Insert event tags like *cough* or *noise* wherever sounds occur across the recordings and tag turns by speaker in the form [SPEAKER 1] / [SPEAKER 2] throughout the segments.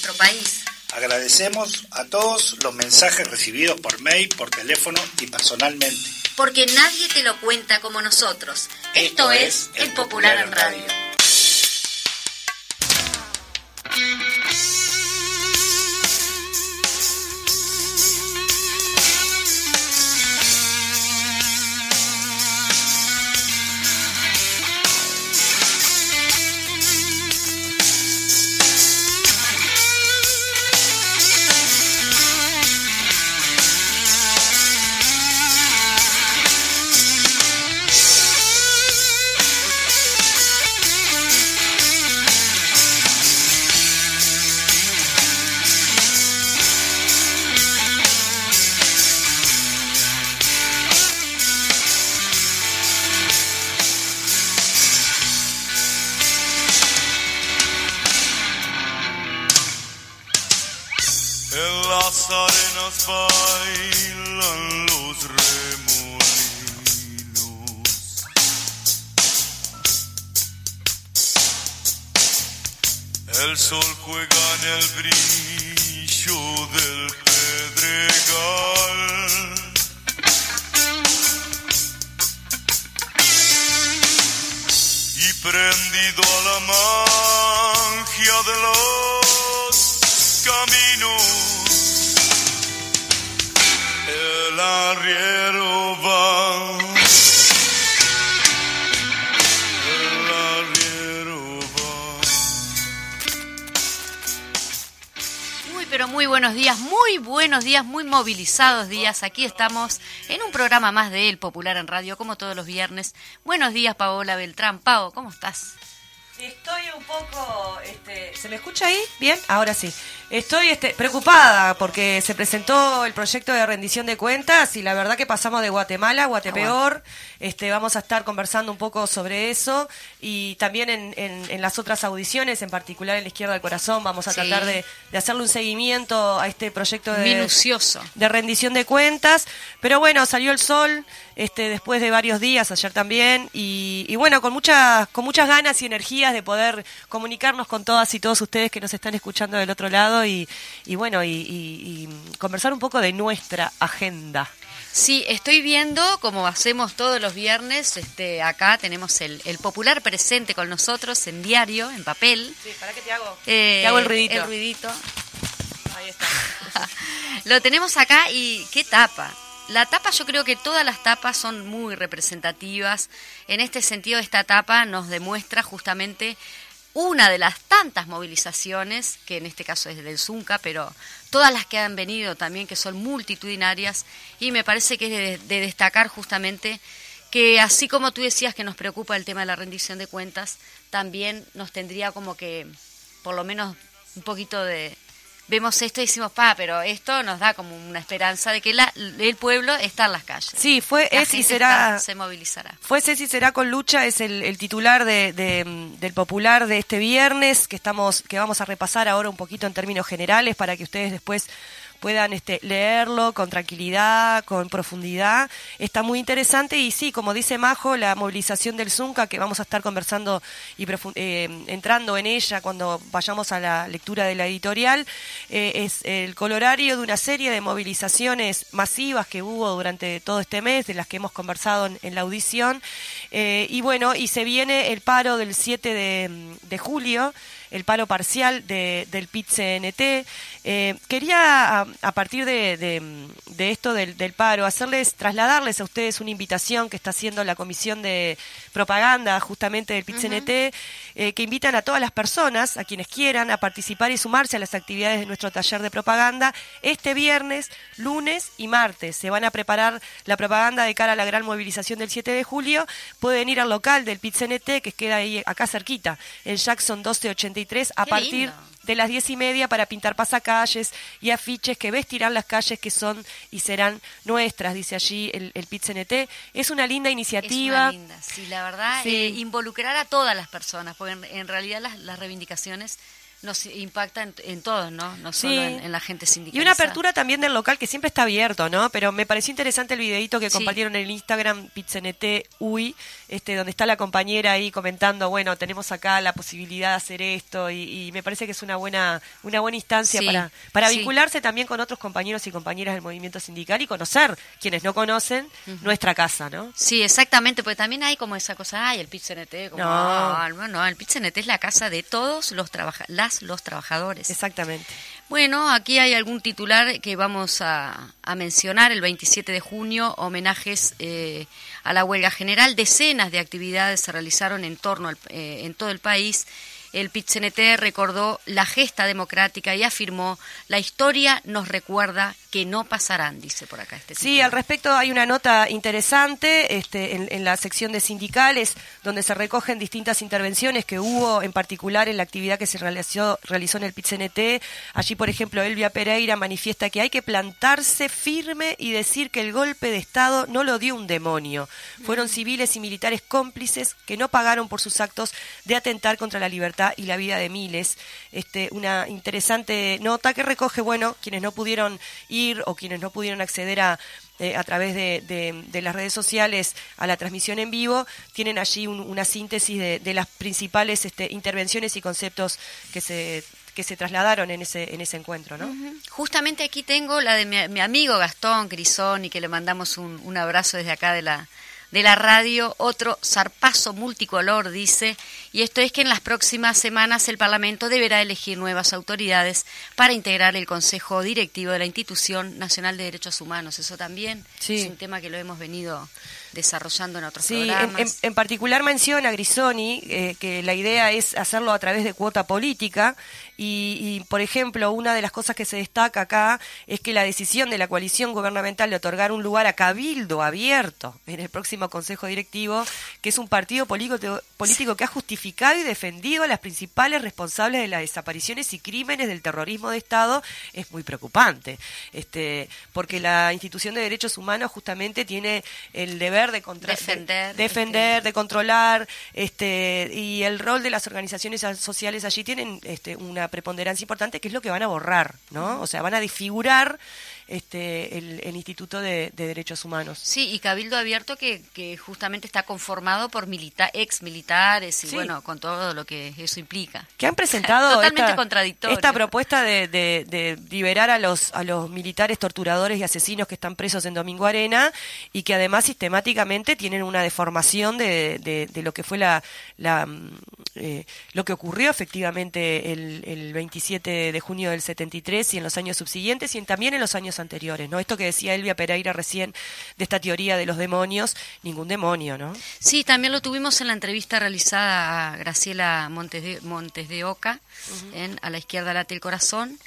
[SPEAKER 1] nuestro país.
[SPEAKER 2] Agradecemos a todos los mensajes recibidos por mail, por teléfono y personalmente.
[SPEAKER 1] Porque nadie te lo cuenta como nosotros. Esto, es El Popular en Radio.
[SPEAKER 3] Buenos días, muy movilizados días. Aquí estamos en un programa más de El Popular en Radio, como todos los viernes. Buenos días, Paola Beltrán. Pao, ¿cómo estás?
[SPEAKER 4] Estoy un poco, este, ¿se me escucha ahí? Bien, ahora sí. Estoy este, preocupada porque se presentó el proyecto de rendición de cuentas y la verdad que pasamos de Guatemala a Guatepeor. Este, vamos a estar conversando un poco sobre eso y también en, en- en las otras audiciones, en particular en la izquierda del corazón, vamos a
[SPEAKER 3] Sí.
[SPEAKER 4] tratar de, de hacerle un seguimiento a este proyecto de,
[SPEAKER 3] Minucioso.
[SPEAKER 4] de rendición de cuentas. Pero bueno, salió el sol este, después de varios días, ayer también, y, y bueno, con muchas, con muchas ganas y energías de poder comunicarnos con todas y todos ustedes que nos están escuchando del otro lado y, y bueno, y, y- y conversar un poco de nuestra agenda.
[SPEAKER 3] Sí, estoy viendo, como hacemos todos los viernes, este, acá tenemos el, el Popular presente con nosotros en diario, en papel.
[SPEAKER 4] Sí, ¿para qué te hago?
[SPEAKER 3] Eh,
[SPEAKER 4] te hago el ruidito.
[SPEAKER 3] El ruidito.
[SPEAKER 4] Ahí está. *laughs*
[SPEAKER 3] Lo tenemos acá y qué tapa. La tapa, yo creo que todas las tapas son muy representativas. En este sentido, esta tapa nos demuestra justamente una de las tantas movilizaciones, que en este caso es del Zunca, pero todas las que han venido también, que son multitudinarias, y me parece que es de, de destacar justamente que así como tú decías que nos preocupa el tema de la rendición de cuentas, también nos tendría como que, por lo menos, un poquito de... Vemos esto y decimos, pa, pero esto nos da como una esperanza de que la- el pueblo está en las calles.
[SPEAKER 4] Sí, fue,
[SPEAKER 3] La
[SPEAKER 4] es y será...
[SPEAKER 3] está- se movilizará.
[SPEAKER 4] Fue Ceci Será con Lucha, es el, el titular de, de, del Popular de este viernes, que estamos, que vamos a repasar ahora un poquito en términos generales para que ustedes después puedan este, leerlo con tranquilidad, con profundidad. Está muy interesante y sí, como dice Majo, la movilización del Zunca, que vamos a estar conversando y eh, entrando en ella cuando vayamos a la lectura de la editorial, eh, es el colorario de una serie de movilizaciones masivas que hubo durante todo este mes, de las que hemos conversado en, la audición. Eh, y bueno, y se viene el paro del 7 de, de julio, el paro parcial de, del PIT-CNT. Eh, quería, a, a partir de, de- de esto del, del paro, hacerles, trasladarles a ustedes una invitación que está haciendo la Comisión de Propaganda justamente del PIT-CNT, eh, que invitan a todas las personas, a quienes quieran, a participar y sumarse a las actividades de nuestro taller de propaganda este viernes, lunes y martes. Se van a preparar la propaganda de cara a la gran movilización del 7 de julio. Pueden ir al local del PIT-CNT, que queda ahí acá cerquita, en Jackson 1283, a
[SPEAKER 3] Qué
[SPEAKER 4] partir
[SPEAKER 3] lindo.
[SPEAKER 4] de las diez y media para pintar pasacalles y afiches que vestirán las calles que son y serán nuestras, dice allí el, el. Es una linda
[SPEAKER 3] Es
[SPEAKER 4] iniciativa.
[SPEAKER 3] una linda, sí, la verdad,
[SPEAKER 4] Sí.
[SPEAKER 3] eh, involucrar a todas las personas, porque en, en realidad las, las reivindicaciones nos impacta en, en todos, ¿no? No
[SPEAKER 4] Sí.
[SPEAKER 3] solo en, en la gente sindical.
[SPEAKER 4] Y una apertura también del local que siempre está abierto, ¿no? Pero me pareció interesante el videito que
[SPEAKER 3] Sí.
[SPEAKER 4] compartieron en el Instagram PizNT UI, este, donde está la compañera ahí comentando, bueno, tenemos acá la posibilidad de hacer esto y, y me parece que es una buena, una buena instancia
[SPEAKER 3] Sí,
[SPEAKER 4] para, para
[SPEAKER 3] sí.
[SPEAKER 4] vincularse también con otros compañeros y compañeras del movimiento sindical y conocer, quienes no conocen, nuestra casa, ¿no?
[SPEAKER 3] Sí, exactamente, porque también hay como esa cosa, ay, el PIT-CNT, como,
[SPEAKER 4] No.
[SPEAKER 3] ah, no, no, el PIT-CNT es la casa de todos los trabaja las los trabajadores.
[SPEAKER 4] Exactamente.
[SPEAKER 3] Bueno, aquí hay algún titular que vamos a, a mencionar. El 27 de junio, homenajes eh, a la huelga general. Decenas de actividades se realizaron en torno al- eh, en todo el país. El PIT-CNT recordó la gesta democrática y afirmó, la historia nos recuerda que no pasarán, dice por acá este
[SPEAKER 4] Sí, al respecto hay una nota interesante este, en, en la sección de sindicales, donde se recogen distintas intervenciones que hubo, en particular en la actividad que se realizó, realizó en el PIT-CNT. Allí, por ejemplo, Elvia Pereira manifiesta que hay que plantarse firme y decir que el golpe de Estado no lo dio un demonio. Fueron civiles y militares cómplices que no pagaron por sus actos de atentar contra la libertad y la vida de miles. Este, una interesante nota que recoge, bueno, quienes no pudieron ir o quienes no pudieron acceder a eh, a través de, de- las redes sociales a la transmisión en vivo, tienen allí un- una síntesis de, las principales este, intervenciones y conceptos que se que se trasladaron en ese en ese encuentro, ¿no?
[SPEAKER 3] Justamente aquí tengo la de mi, mi amigo Gastón Grisoni, que le mandamos un, un abrazo desde acá de la, de la radio. Otro zarpazo multicolor, dice, y esto es que en las próximas semanas el Parlamento deberá elegir nuevas autoridades para integrar el Consejo Directivo de la Institución Nacional de Derechos Humanos. Eso también
[SPEAKER 4] Sí.
[SPEAKER 3] es un tema que lo hemos venido desarrollando en otros
[SPEAKER 4] Sí, en,
[SPEAKER 3] programas.
[SPEAKER 4] en- en particular menciona Grisoni eh, que la idea es hacerlo a través de cuota política y, y, por ejemplo, una de las cosas que se destaca acá es que la decisión de la coalición gubernamental de otorgar un lugar a Cabildo abierto en el próximo Consejo Directivo, que es un partido político, político que ha justificado y defendido a las principales responsables de las desapariciones y crímenes del terrorismo de Estado, es muy preocupante, este, porque la institución de derechos humanos justamente tiene el deber de
[SPEAKER 3] Defender,
[SPEAKER 4] de, defender, de controlar, este, y el rol de las organizaciones sociales allí tienen este, una preponderancia importante que es lo que van a borrar, ¿no? O sea, van a desfigurar este, el, el Instituto de, de Derechos Humanos.
[SPEAKER 3] Sí, y Cabildo Abierto que, que justamente está conformado por milita ex militares y
[SPEAKER 4] Sí.
[SPEAKER 3] bueno, con todo lo que eso implica.
[SPEAKER 4] que han presentado *laughs*
[SPEAKER 3] Totalmente
[SPEAKER 4] esta,
[SPEAKER 3] contradictorio.
[SPEAKER 4] esta propuesta de, de- de liberar a los a los militares torturadores y asesinos que están presos en Domingo Arena y que además sistemáticamente tienen una deformación de, de- lo que fue la, la, mm, eh, lo que ocurrió efectivamente el, el 27 de junio del 73 y en los años subsiguientes y también en los años anteriores, ¿no? Esto que decía Elvia Pereira recién de esta teoría de los demonios, ningún demonio, ¿no?
[SPEAKER 3] Sí, también lo tuvimos en la entrevista realizada a Graciela Montes de, Montes de Oca, en A la izquierda late el corazón.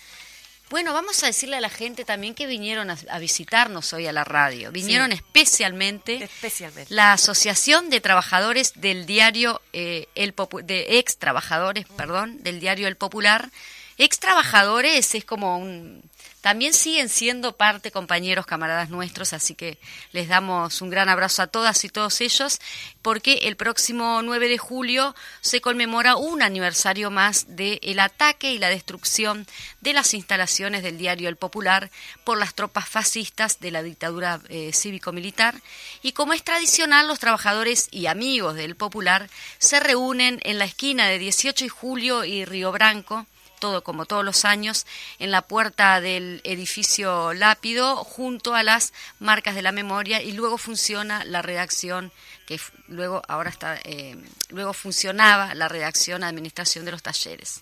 [SPEAKER 3] Bueno, vamos a decirle a la gente también que vinieron a, a visitarnos hoy a la radio. Vinieron
[SPEAKER 4] Sí.
[SPEAKER 3] especialmente
[SPEAKER 4] Especialmente.
[SPEAKER 3] la Asociación de Trabajadores del diario eh, El Popu- de ex trabajadores, perdón, del diario El Popular. Ex trabajadores es como un también siguen siendo parte compañeros, camaradas nuestros, así que les damos un gran abrazo a todas y todos ellos, porque el próximo 9 de julio se conmemora un aniversario más del el ataque y la destrucción de las instalaciones del diario El Popular por las tropas fascistas de la dictadura eh, cívico-militar. Y como es tradicional, los trabajadores y amigos del Popular se reúnen en la esquina de 18 de julio y Río Branco todo como todos los años, en la puerta del edificio Lápido, junto a las marcas de la memoria, y luego funciona la redacción, que luego ahora está, eh, luego funcionaba la redacción administración de los talleres.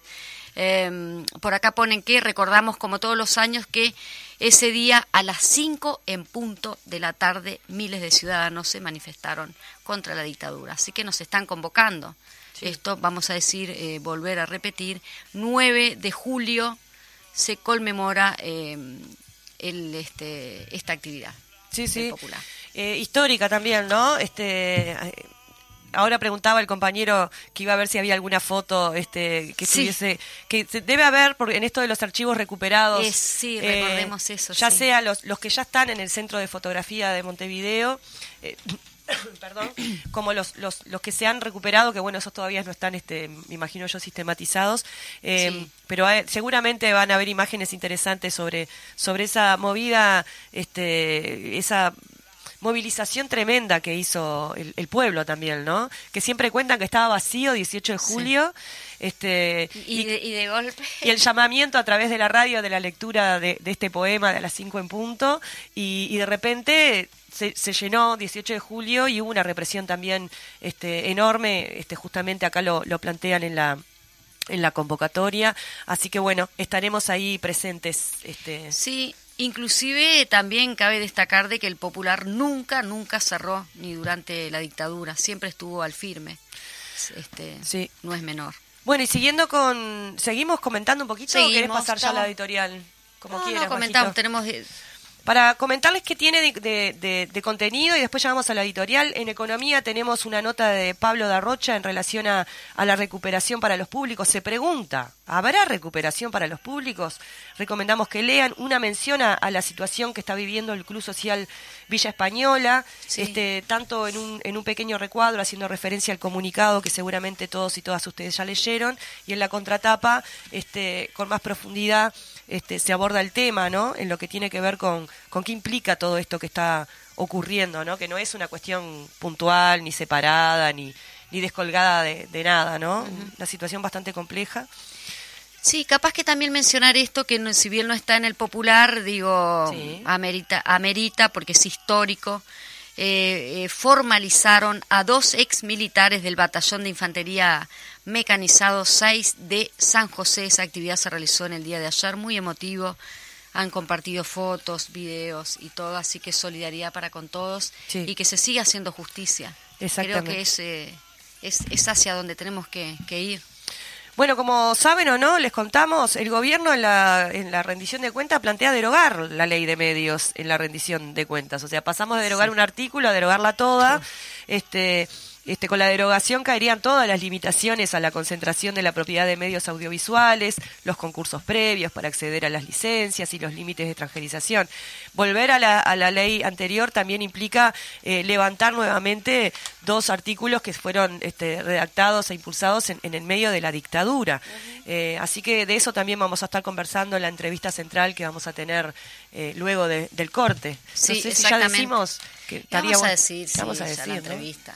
[SPEAKER 3] Eh, por acá ponen que recordamos como todos los años que ese día a las 5 en punto de la tarde miles de ciudadanos se manifestaron contra la dictadura. Así que nos están convocando. Esto vamos a decir, eh, volver a repetir, 9 de julio se conmemora eh, el, este, esta actividad.
[SPEAKER 4] Sí,
[SPEAKER 3] del
[SPEAKER 4] sí.
[SPEAKER 3] Popular.
[SPEAKER 4] Eh, histórica también, ¿no? Este, ahora preguntaba el compañero que iba a ver si había alguna foto este, que
[SPEAKER 3] Sí.
[SPEAKER 4] estuviese, que se- debe haber, porque en esto de los archivos recuperados.
[SPEAKER 3] Eh, sí, recordemos eso,
[SPEAKER 4] Ya
[SPEAKER 3] sí.
[SPEAKER 4] sea los, los que ya están en el Centro de Fotografía de Montevideo. eh, *coughs* perdón, como los, los, los que se han recuperado, que bueno, esos todavía no están, este, me imagino yo, sistematizados, eh,
[SPEAKER 3] Sí.
[SPEAKER 4] pero seguramente van a haber imágenes interesantes sobre, sobre esa movida, este, esa movilización tremenda que hizo el, el pueblo también, ¿no? Que siempre cuentan que estaba vacío 18 de julio, este,
[SPEAKER 3] Y, de, y de golpe.
[SPEAKER 4] y el llamamiento a través de la radio de la lectura de, de este poema de a las 5 en punto y, y de repente se, se llenó 18 de julio y hubo una represión también este, enorme, este, justamente acá lo, lo plantean en la en la convocatoria, así que bueno, estaremos ahí presentes. Este,
[SPEAKER 3] Sí, inclusive también cabe destacar de que el popular nunca, nunca cerró, ni durante la dictadura, siempre estuvo al firme. Este,
[SPEAKER 4] Sí.
[SPEAKER 3] No es menor.
[SPEAKER 4] Bueno, y siguiendo con... ¿Seguimos comentando un poquito o querés
[SPEAKER 3] Seguimos,
[SPEAKER 4] pasar ya a la editorial? Como
[SPEAKER 3] no,
[SPEAKER 4] quieras,
[SPEAKER 3] no, comentamos,
[SPEAKER 4] Majito.
[SPEAKER 3] tenemos...
[SPEAKER 4] Para comentarles qué tiene de, de- contenido y después ya vamos a la editorial. En economía tenemos una nota de Pablo Darrocha en relación a la recuperación para los públicos. Se pregunta, ¿habrá recuperación para los públicos? Recomendamos que lean una mención a, a la situación que está viviendo el Club Social Villa Española,
[SPEAKER 3] Sí.
[SPEAKER 4] este, tanto en un, en un pequeño recuadro haciendo referencia al comunicado que seguramente todos y todas ustedes ya leyeron, y en la contratapa, este, con más profundidad, este, se aborda el tema, ¿no? En lo que tiene que ver con, con qué implica todo esto que está ocurriendo, ¿no? Que no es una cuestión puntual, ni separada, ni, ni descolgada de, de nada, ¿no? Una situación bastante compleja.
[SPEAKER 3] Sí, capaz que también mencionar esto, que no- si bien no está en el popular, digo,
[SPEAKER 4] Sí.
[SPEAKER 3] amerita, amerita porque es histórico. Eh, eh, formalizaron a dos ex militares del Batallón de Infantería Mecanizado 6 de San José. Esa actividad se realizó en el día de ayer, muy emotivo. Han compartido fotos, videos y todo, así que solidaridad para con todos
[SPEAKER 4] Sí.
[SPEAKER 3] y que se siga haciendo justicia. Creo que es, eh, es, es hacia donde tenemos que, que ir.
[SPEAKER 4] Bueno, como saben o no, les contamos, el gobierno en la, en la rendición de cuentas plantea derogar la ley de medios en la rendición de cuentas. O sea, pasamos de derogar un artículo a derogarla toda. Este, este, con la derogación caerían todas las limitaciones a la concentración de la propiedad de medios audiovisuales, los concursos previos para acceder a las licencias y los límites de extranjerización. Volver a la, a la ley anterior también implica eh, levantar nuevamente dos artículos que fueron este, redactados e impulsados en, en el medio de la dictadura. Eh, así que de eso también vamos a estar conversando en la entrevista central que vamos a tener eh, luego de- del corte.
[SPEAKER 3] Sí,
[SPEAKER 4] no sé si ya decimos que
[SPEAKER 3] ¿Qué
[SPEAKER 4] estaría
[SPEAKER 3] vamos a decir?
[SPEAKER 4] ¿Qué
[SPEAKER 3] Sí,
[SPEAKER 4] vamos a decir,
[SPEAKER 3] la
[SPEAKER 4] no?
[SPEAKER 3] entrevista.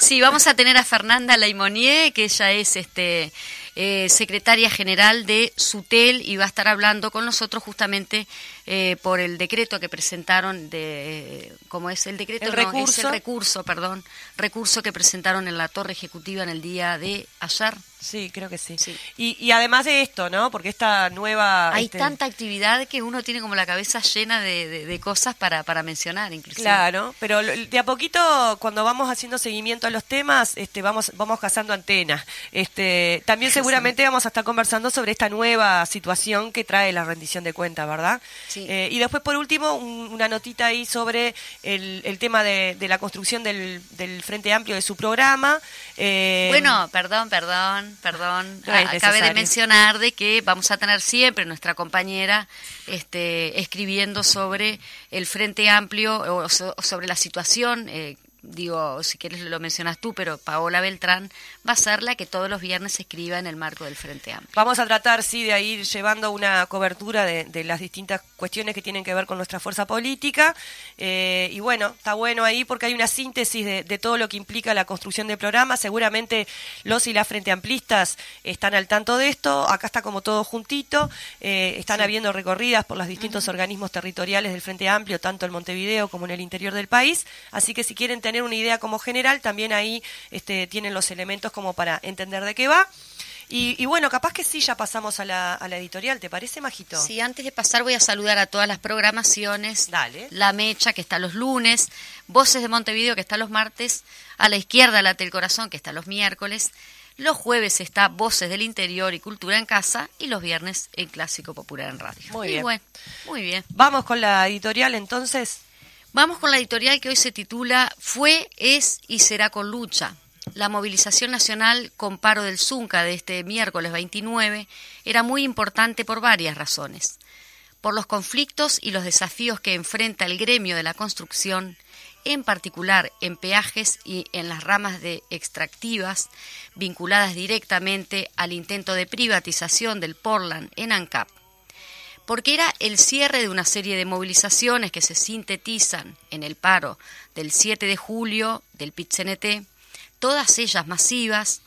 [SPEAKER 3] Sí, vamos a tener a Fernanda Laimonier, que ella es este eh, secretaria general de SUTEL y va a estar hablando con nosotros justamente eh, por el decreto que presentaron de como es el decreto
[SPEAKER 4] El
[SPEAKER 3] no, es
[SPEAKER 4] recurso.
[SPEAKER 3] el recurso, perdón, recurso que presentaron en la Torre Ejecutiva en el día de ayer.
[SPEAKER 4] Sí, creo que sí.
[SPEAKER 3] Sí.
[SPEAKER 4] Y, y además de esto, ¿no? Porque esta nueva...
[SPEAKER 3] Hay
[SPEAKER 4] este,
[SPEAKER 3] tanta actividad que uno tiene como la cabeza llena de, de- de cosas para, para mencionar, inclusive.
[SPEAKER 4] Claro, pero de a poquito cuando vamos haciendo seguimiento a los temas, este, vamos vamos cazando antenas. Este, también *laughs* seguramente vamos a estar conversando sobre esta nueva situación que trae la rendición de cuentas, ¿verdad?
[SPEAKER 3] Sí.
[SPEAKER 4] Eh, y después por último un- una notita ahí sobre el, el tema de, de la construcción del, del Frente Amplio de su programa. Eh,
[SPEAKER 3] Bueno, perdón, perdón, perdón.
[SPEAKER 4] No es
[SPEAKER 3] Ah, de mencionar de que vamos a tener siempre nuestra compañera este, escribiendo sobre el Frente Amplio o, so- sobre la situación. eh, digo, si quieres lo mencionas tú, pero Paola Beltrán va a ser la que todos los viernes escriba en el marco del Frente Amplio.
[SPEAKER 4] Vamos a tratar, sí, de ir llevando una cobertura de, de las distintas cuestiones que tienen que ver con nuestra fuerza política. Eh, y bueno, está bueno ahí porque hay una síntesis de, de todo lo que implica la construcción del programa. Seguramente los y las frente amplistas están al tanto de esto. Acá está como todo juntito. Eh, están habiendo recorridas por los distintos organismos territoriales del Frente Amplio, tanto en Montevideo como en el interior del país. Así que si quieren tener una idea como general, también ahí este, tienen los elementos como para entender de qué va. Y, y bueno, capaz que sí, ya pasamos a la, a la editorial, ¿te parece, Majito?
[SPEAKER 3] Sí, antes de pasar voy a saludar a todas las programaciones.
[SPEAKER 4] Dale.
[SPEAKER 3] La Mecha, que está los lunes. Voces de Montevideo, que está los martes. A la izquierda, Late el Corazón, que está los miércoles. Los jueves está Voces del Interior y Cultura en Casa. Y los viernes, el Clásico Popular en Radio.
[SPEAKER 4] Muy
[SPEAKER 3] Y
[SPEAKER 4] bien.
[SPEAKER 3] bueno, muy bien.
[SPEAKER 4] Vamos con la editorial entonces.
[SPEAKER 3] Vamos con la editorial que hoy se titula Fue, es y será con lucha. La movilización nacional con paro del Zunca de este miércoles 29 era muy importante por varias razones. Por los conflictos y los desafíos que enfrenta el gremio de la construcción, en particular en peajes y en las ramas de extractivas vinculadas directamente al intento de privatización del Portland en ANCAP porque era el cierre de una serie de movilizaciones que se sintetizan en el paro del 7 de julio del PIT-CNT, todas ellas masivas,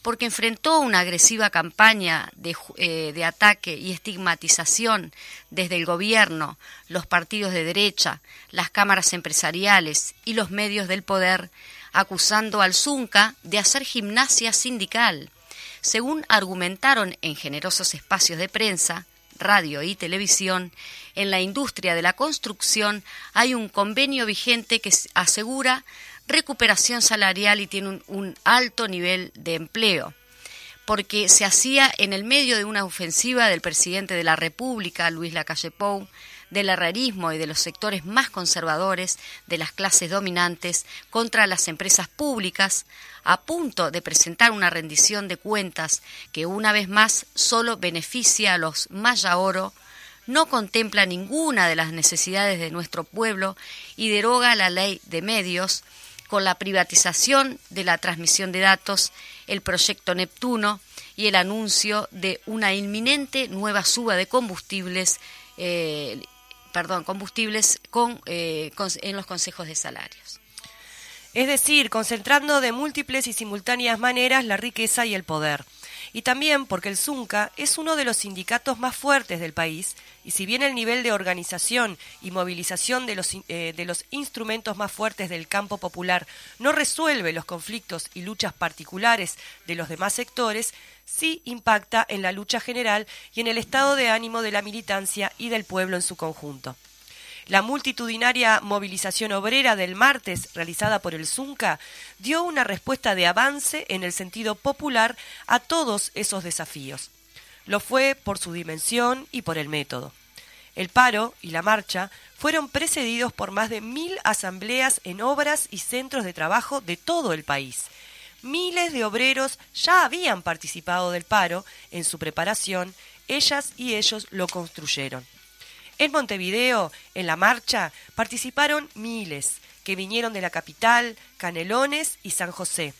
[SPEAKER 3] porque enfrentó una agresiva campaña de, eh, de, ataque y estigmatización desde el gobierno, los partidos de derecha, las cámaras empresariales y los medios del poder, acusando al Zunca de hacer gimnasia sindical. Según argumentaron en generosos espacios de prensa, radio y televisión, en la industria de la construcción hay un convenio vigente que asegura recuperación salarial y tiene un, alto nivel de empleo, porque se hacía en el medio de una ofensiva del presidente de la República, Luis Lacalle Pou, del herrerismo y de los sectores más conservadores de las clases dominantes contra las empresas públicas, a punto de presentar una rendición de cuentas que una vez más solo beneficia a los maya oro, no contempla ninguna de las necesidades de nuestro pueblo y deroga la ley de medios con la privatización de la transmisión de datos, el proyecto Neptuno y el anuncio de una inminente nueva suba de combustibles eh, perdón, combustibles con, eh, en los consejos de salarios.
[SPEAKER 4] Es decir, concentrando de múltiples y simultáneas maneras la riqueza y el poder. Y también porque el Zunca es uno de los sindicatos más fuertes del país, y si bien el nivel de organización y movilización de los, eh, de los instrumentos más fuertes del campo popular no resuelve los conflictos y luchas particulares de los demás sectores, sí impacta en la lucha general y en el estado de ánimo de la militancia y del pueblo en su conjunto. La multitudinaria movilización obrera del martes realizada por el Zunca dio una respuesta de avance en el sentido popular a todos esos desafíos. Lo fue por su dimensión y por el método. El paro y la marcha fueron precedidos por más de mil asambleas en obras y centros de trabajo de todo el país, miles de obreros ya habían participado del paro en su preparación, ellas y ellos lo construyeron. En Montevideo, en la marcha, participaron miles, que vinieron de la capital, Canelones y San José.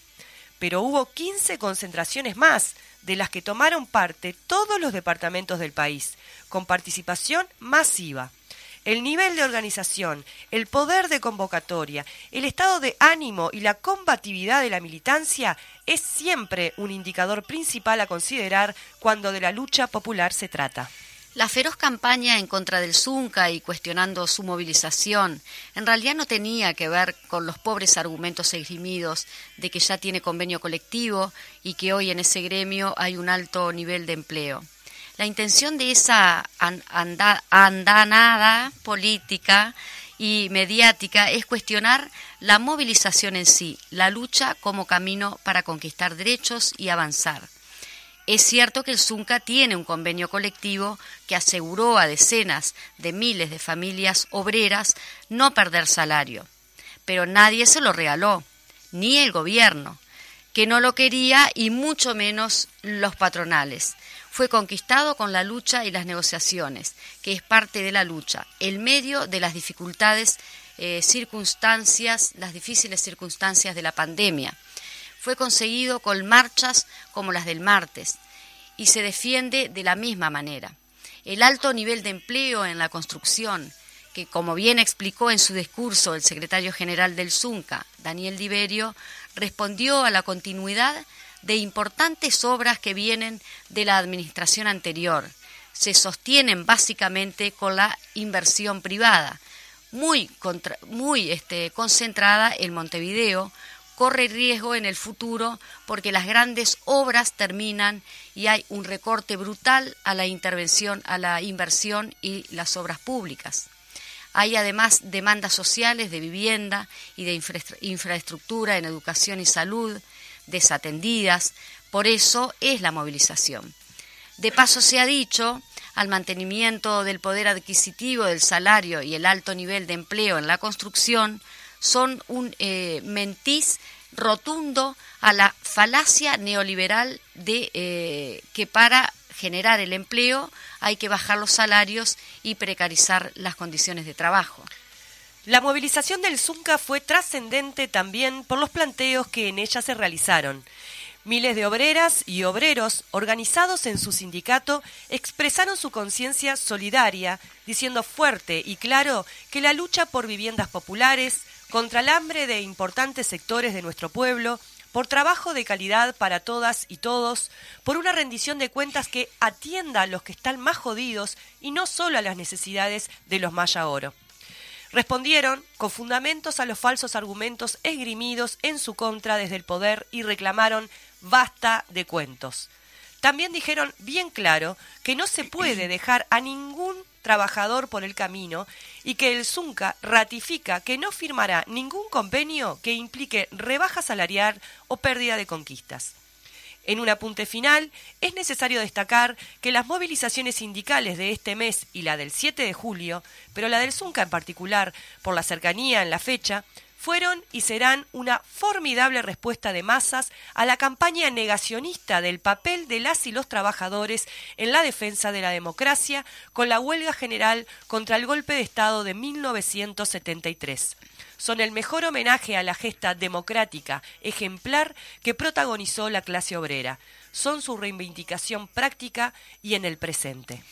[SPEAKER 4] Pero hubo 15 concentraciones más, de las que tomaron parte todos los departamentos del país, con participación masiva el nivel de organización, el poder de convocatoria, el estado de ánimo y la combatividad de la militancia es siempre un indicador principal a considerar cuando de la lucha popular se trata.
[SPEAKER 3] La feroz campaña en contra del Zunca y cuestionando su movilización en realidad no tenía que ver con los pobres argumentos esgrimidos de que ya tiene convenio colectivo y que hoy en ese gremio hay un alto nivel de empleo. La intención de esa andanada política y mediática es cuestionar la movilización en sí, la lucha como camino para conquistar derechos y avanzar. Es cierto que el Zunca tiene un convenio colectivo que aseguró a decenas de miles de familias obreras no perder salario, pero nadie se lo regaló, ni el gobierno, que no lo quería y mucho menos los patronales fue conquistado con la lucha y las negociaciones, que es parte de la lucha, el medio de las dificultades, eh, circunstancias, las difíciles circunstancias de la pandemia. Fue conseguido con marchas como las del martes y se defiende de la misma manera. El alto nivel de empleo en la construcción, que como bien explicó en su discurso el secretario general del ZUNCA, Daniel Diverio, respondió a la continuidad de importantes obras que vienen de la administración anterior. Se sostienen básicamente con la inversión privada, muy, muy este, concentrada en Montevideo, corre riesgo en el futuro porque las grandes obras terminan y hay un recorte brutal a la intervención, a la inversión y las obras públicas. Hay además demandas sociales de vivienda y de infraestructura en educación y salud, desatendidas, por eso es la movilización. De paso se ha dicho, al mantenimiento del poder adquisitivo, del salario y el alto nivel de empleo en la construcción, son un eh, rotundo a la falacia neoliberal de eh, que para generar el empleo hay que bajar los salarios y precarizar las condiciones de trabajo.
[SPEAKER 4] La movilización del Zunca fue trascendente también por los planteos que en ella se realizaron. Miles de obreras y obreros, organizados en su sindicato, expresaron su conciencia solidaria, diciendo fuerte y claro que la lucha por viviendas populares, contra el hambre de importantes sectores de nuestro pueblo, por trabajo de calidad para todas y todos, por una rendición de cuentas que atienda a los que están más jodidos y no solo a las necesidades de los maya oro. Respondieron con fundamentos a los falsos argumentos esgrimidos en su contra desde el poder y reclamaron basta de cuentos. También dijeron bien claro que no se puede *clears throat* dejar a ningún trabajador por el camino y que el Zunca ratifica que no firmará ningún convenio que implique rebaja salarial o pérdida de conquistas. En un apunte final, es necesario destacar que las movilizaciones sindicales de este mes y la del 7 de julio, pero la del Zunca en particular, por la cercanía en la fecha, fueron y serán una formidable respuesta de masas a la campaña negacionista del papel de las y los trabajadores en la defensa de la democracia con la huelga general contra el golpe de Estado de 1973 son el mejor homenaje a la gesta democrática ejemplar que protagonizó la clase obrera. Son su reivindicación práctica y en el presente.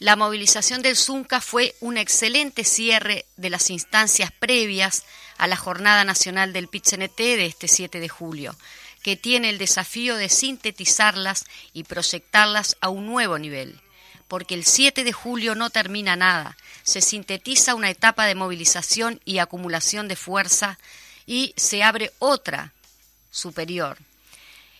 [SPEAKER 3] La movilización del Zunca fue un excelente cierre de las instancias previas a la Jornada Nacional del PITCNT de este 7 de julio, que tiene el desafío de sintetizarlas y proyectarlas a un nuevo nivel porque el 7 de julio no termina nada. Se sintetiza una etapa de movilización y acumulación de fuerza y se abre otra superior.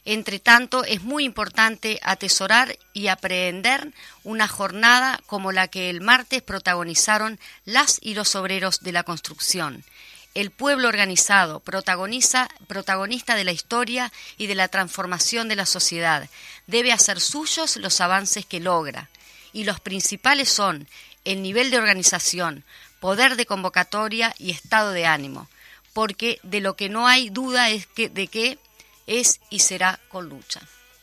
[SPEAKER 3] Entre tanto, es muy importante atesorar y aprehender una jornada como la que el martes protagonizaron las y los obreros de la construcción. El pueblo organizado, protagonista de la historia y de la transformación de la sociedad, debe hacer suyos los avances que logra. Y los principales son el nivel de organización, poder de convocatoria y estado de ánimo, porque de lo que no hay duda es de que es y será con lucha.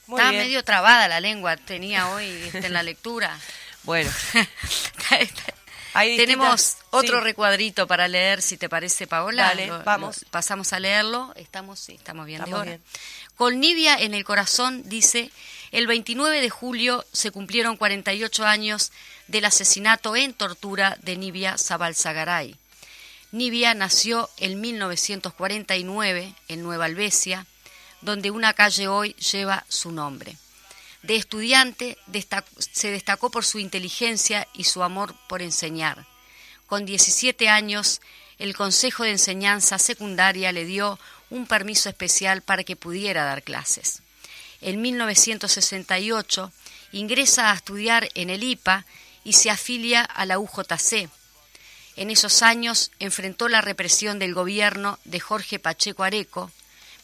[SPEAKER 3] Está medio trabada la lengua, tenía hoy este, en la lectura. *laughs*
[SPEAKER 4] Bueno. *laughs*
[SPEAKER 3] Tenemos otro recuadrito para leer, si te parece, Paola.
[SPEAKER 4] Dale, vamos.
[SPEAKER 3] pasamos a leerlo. Estamos, sí, estamos bien. Con Nibia en el corazón, dice, el 29 de julio se cumplieron 48 años del asesinato en tortura de Nibia Zabalzagaray. Nibia nació en 1949 en Nueva Albesia, donde una calle hoy lleva su nombre. De estudiante se destacó por su inteligencia y su amor por enseñar. Con 17 años, el Consejo de Enseñanza Secundaria le dio un permiso especial para que pudiera dar clases en 1968 ingresa a estudiar en el IPA y se afilia a la UJC. En esos años enfrentó la represión del gobierno de Jorge Pacheco Areco,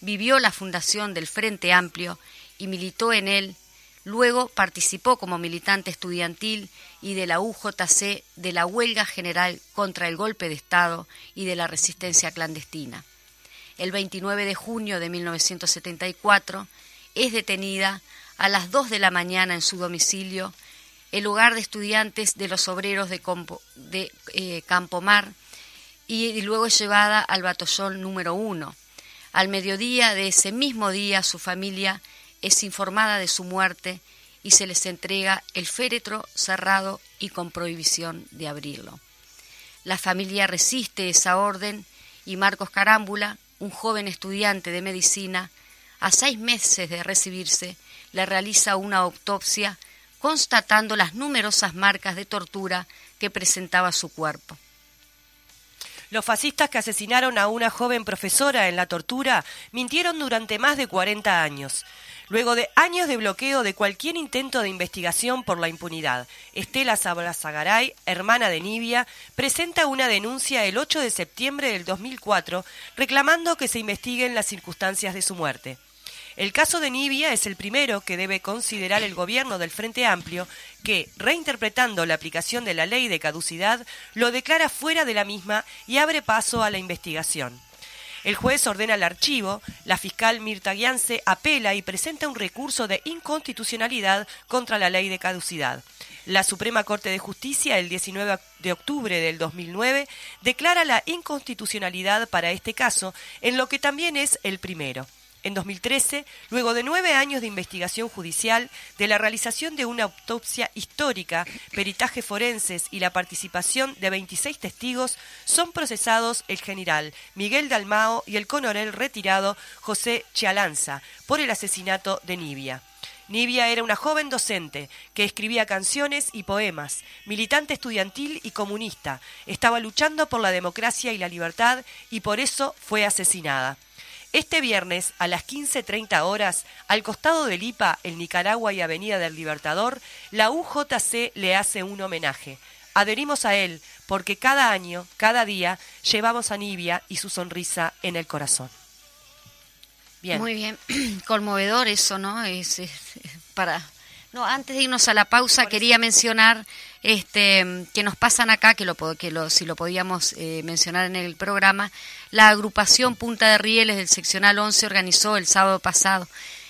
[SPEAKER 3] vivió la fundación del Frente Amplio y militó en él. Luego participó como militante estudiantil y de la UJC de la huelga general contra el golpe de Estado y de la resistencia clandestina. El 29 de junio de 1974 es detenida a las 2 de la mañana en su domicilio, el hogar de estudiantes de los obreros de, de eh, Campomar, y, luego es llevada al batallón número 1. Al mediodía de ese mismo día su familia es informada de su muerte y se les entrega el féretro cerrado y con prohibición de abrirlo. La familia resiste esa orden y Marcos Carámbula, un joven estudiante de medicina, a seis meses de recibirse, le realiza una autopsia constatando las numerosas marcas de tortura que presentaba su cuerpo.
[SPEAKER 4] Los fascistas que asesinaron a una joven profesora en la tortura mintieron durante más de 40 años. Luego de años de bloqueo de cualquier intento de investigación por la impunidad, Estela Zagaray, hermana de Nibia, presenta una denuncia el 8 de septiembre del 2004 reclamando que se investiguen las circunstancias de su muerte. El caso de Nibia es el primero que debe considerar el gobierno del Frente Amplio, que, reinterpretando la aplicación de la ley de caducidad, lo declara fuera de la misma y abre paso a la investigación. El juez ordena el archivo, la fiscal Mirta Guiance apela y presenta un recurso de inconstitucionalidad contra la ley de caducidad. La Suprema Corte de Justicia, el 19 de octubre del 2009, declara la inconstitucionalidad para este caso, en lo que también es el primero. En 2013, luego de nueve años de investigación judicial, de la realización de una autopsia histórica, peritaje forenses y la participación de 26 testigos, son procesados el general Miguel Dalmao y el coronel retirado José Chialanza por el asesinato de Nibia. Nibia era una joven docente que escribía canciones y poemas, militante estudiantil y comunista. Estaba luchando por la democracia y la libertad y por eso fue asesinada. Este viernes, a las 15.30 horas, al costado del IPA, el Nicaragua y Avenida del Libertador, la UJC le hace un homenaje. Adherimos a él porque cada año, cada día, llevamos a Nibia y su sonrisa en el corazón.
[SPEAKER 3] Bien. Muy bien, *clears throat* conmovedor eso, ¿no? Es, para no, antes de irnos a la pausa quería mencionar este que nos pasan acá, que lo si lo podíamos eh, mencionar en el programa, la agrupación Punta de Rieles del seccional 11 organizó el sábado pasado.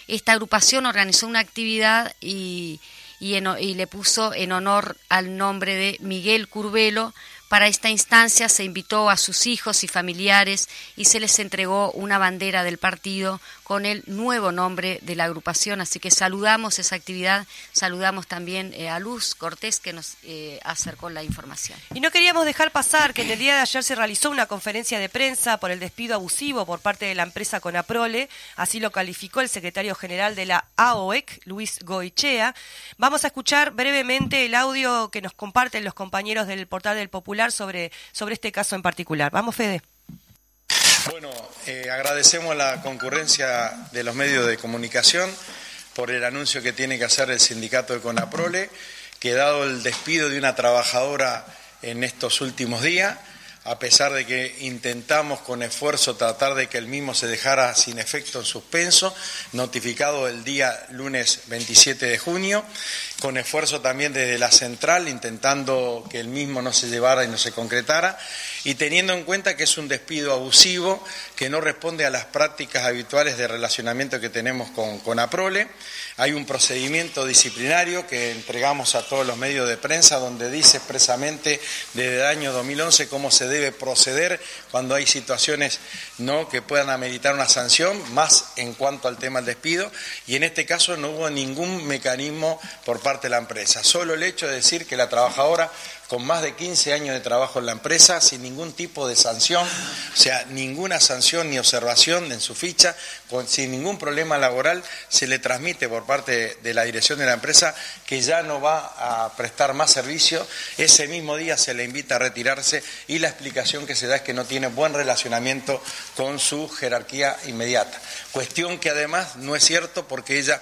[SPEAKER 3] Esta agrupación organizó una actividad y, y, y le puso en honor al nombre de Miguel Curvelo para esta instancia se invitó a sus hijos y familiares y se les entregó una bandera del partido con el nuevo nombre de la agrupación. Así que saludamos esa actividad, saludamos también eh, a Luz Cortés que nos eh, acercó la información.
[SPEAKER 4] Y no queríamos dejar pasar que en el día de ayer se realizó una conferencia de prensa por el despido abusivo por parte de la empresa Conaprole, así lo calificó el secretario general de la AOEC, Luis Goichea. Vamos a escuchar brevemente el audio que nos comparten los compañeros del portal del Popular sobre, sobre este caso en particular. Vamos, Fede.
[SPEAKER 5] Bueno, eh, agradecemos la concurrencia de los medios de comunicación por el anuncio que tiene que hacer el sindicato de Conaprole, que dado el despido de una trabajadora en estos últimos días, a pesar de que intentamos con esfuerzo tratar de que el mismo se dejara sin efecto en suspenso, notificado el día lunes 27 de junio, con esfuerzo también desde la central, intentando que el mismo no se llevara y no se concretara, y teniendo en cuenta que es un despido abusivo que no responde a las prácticas habituales de relacionamiento que tenemos con, con APROLE. Hay un procedimiento disciplinario que entregamos a todos los medios de prensa donde dice expresamente desde el año 2011 cómo se debe proceder cuando hay situaciones que puedan ameritar una sanción, más en cuanto al tema del despido, y en este caso no hubo ningún mecanismo por parte de la empresa. Solo el hecho de decir que la trabajadora con más de 15 años de trabajo en la empresa, sin ningún tipo de sanción, o sea, ninguna sanción ni observación en su ficha, sin ningún problema laboral, se le transmite por parte de la dirección de la empresa que ya no va a prestar más servicio. Ese mismo día se le invita a retirarse y la explicación que se da es que no tiene buen relacionamiento con su jerarquía inmediata. Cuestión que además no es cierto porque ella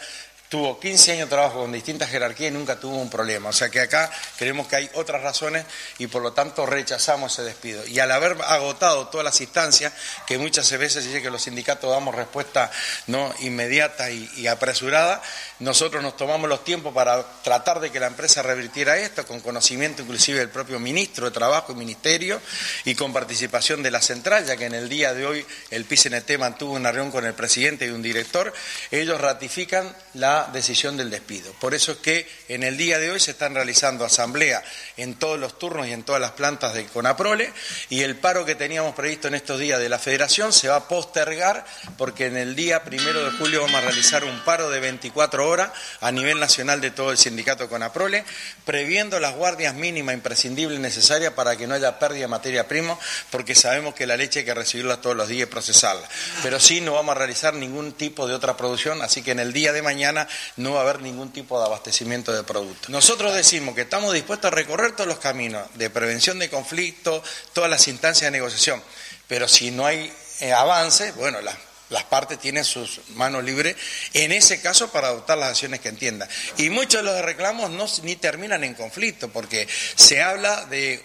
[SPEAKER 5] tuvo 15 años de trabajo con distintas jerarquías y nunca tuvo un problema. O sea que acá creemos que hay otras razones y por lo tanto rechazamos ese despido. Y al haber agotado todas las instancias, que muchas veces dice que los sindicatos damos respuesta no inmediata y, apresurada, nosotros nos tomamos los tiempos para tratar de que la empresa revirtiera esto, con conocimiento inclusive del propio ministro de Trabajo y Ministerio y con participación de la central, ya que en el día de hoy el PCNT mantuvo una reunión con el presidente y un director, ellos ratifican la decisión del despido. Por eso es que en el día de hoy se están realizando asamblea en todos los turnos y en todas las plantas de Conaprole y el paro que teníamos previsto en estos días de la Federación se va a postergar porque en el día primero de julio vamos a realizar un paro de 24 horas a nivel nacional de todo el sindicato Conaprole, previendo las guardias mínimas imprescindibles necesarias para que no haya pérdida de materia prima, porque sabemos que la leche hay que recibirla todos los días y procesarla. Pero sí no vamos a realizar ningún tipo de otra producción, así que en el día de mañana no va a haber ningún tipo de abastecimiento de productos. Nosotros decimos que estamos dispuestos a recorrer todos los caminos de prevención de conflictos, todas las instancias de negociación, pero si no hay eh, avance, bueno, las las partes tienen sus manos libres, en ese caso para adoptar las acciones que entiendan. Y muchos de los reclamos no, ni terminan en conflicto, porque se habla de,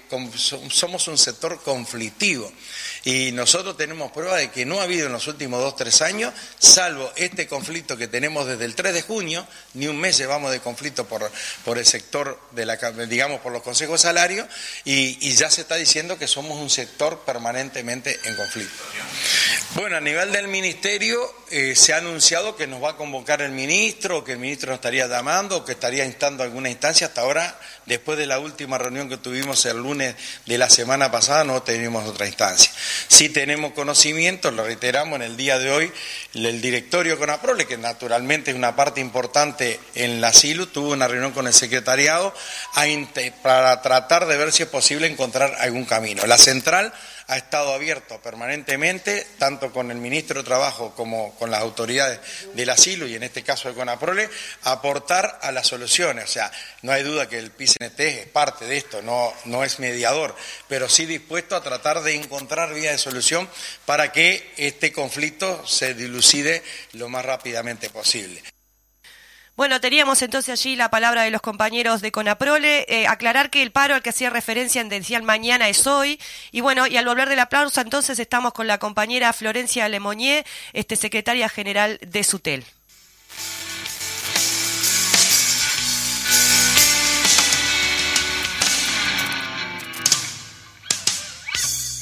[SPEAKER 5] somos un sector conflictivo. Y nosotros tenemos prueba de que no ha habido en los últimos dos, tres años, salvo este conflicto que tenemos desde el 3 de junio, ni un mes llevamos de conflicto por, por el sector, de la, digamos, por los consejos de salario, y, y ya se está diciendo que somos un sector permanentemente en conflicto. Bueno, a nivel del ministerio eh, se ha anunciado que nos va a convocar el ministro, que el ministro nos estaría llamando, que estaría instando alguna instancia. Hasta ahora, después de la última reunión que tuvimos el lunes de la semana pasada, no tenemos otra instancia. Sí tenemos conocimiento, lo reiteramos en el día de hoy, el directorio Conaprole, que naturalmente es una parte importante en la SILU, tuvo una reunión con el secretariado para tratar de ver si es posible encontrar algún camino. La central ha estado abierto permanentemente, tanto con el ministro de Trabajo como con las autoridades del asilo y en este caso de CONAPROLE, a aportar a las soluciones. O sea, no hay duda que el PICNT es parte de esto, no, no es mediador, pero sí dispuesto a tratar de encontrar vías de solución para que este conflicto se dilucide lo más rápidamente posible.
[SPEAKER 4] Bueno, teníamos entonces allí la palabra de los compañeros de Conaprole, eh, aclarar que el paro al que hacía referencia en Dencial mañana es hoy, y bueno, y al volver de la aplauso entonces estamos con la compañera Florencia Lemoñé, este, secretaria general de SUTEL.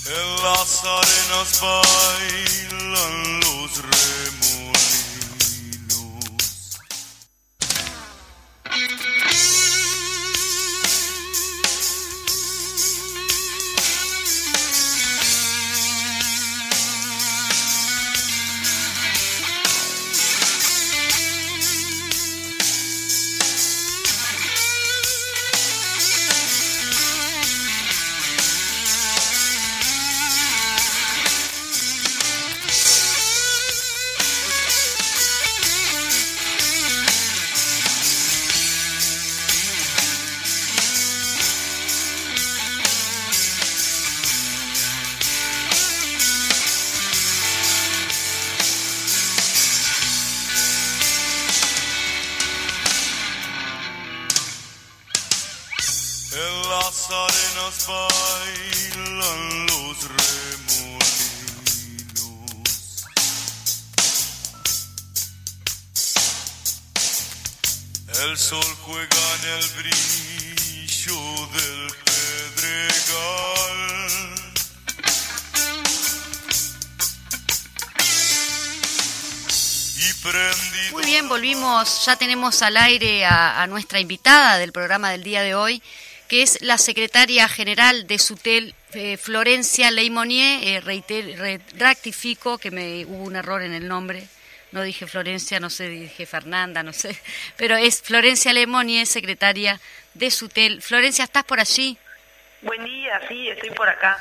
[SPEAKER 6] En las arenas bailan los bailan
[SPEAKER 3] ya tenemos al aire a, nuestra invitada del programa del día de hoy, que es la secretaria general de SUTEL, eh, Florencia Leimonier. Eh, rectifico que me hubo un error en el nombre. No dije Florencia, no sé, dije Fernanda, no sé. *laughs* Pero es Florencia Leimonier, secretaria de SUTEL. Florencia, ¿estás por allí?
[SPEAKER 7] Buen día, sí, estoy por acá.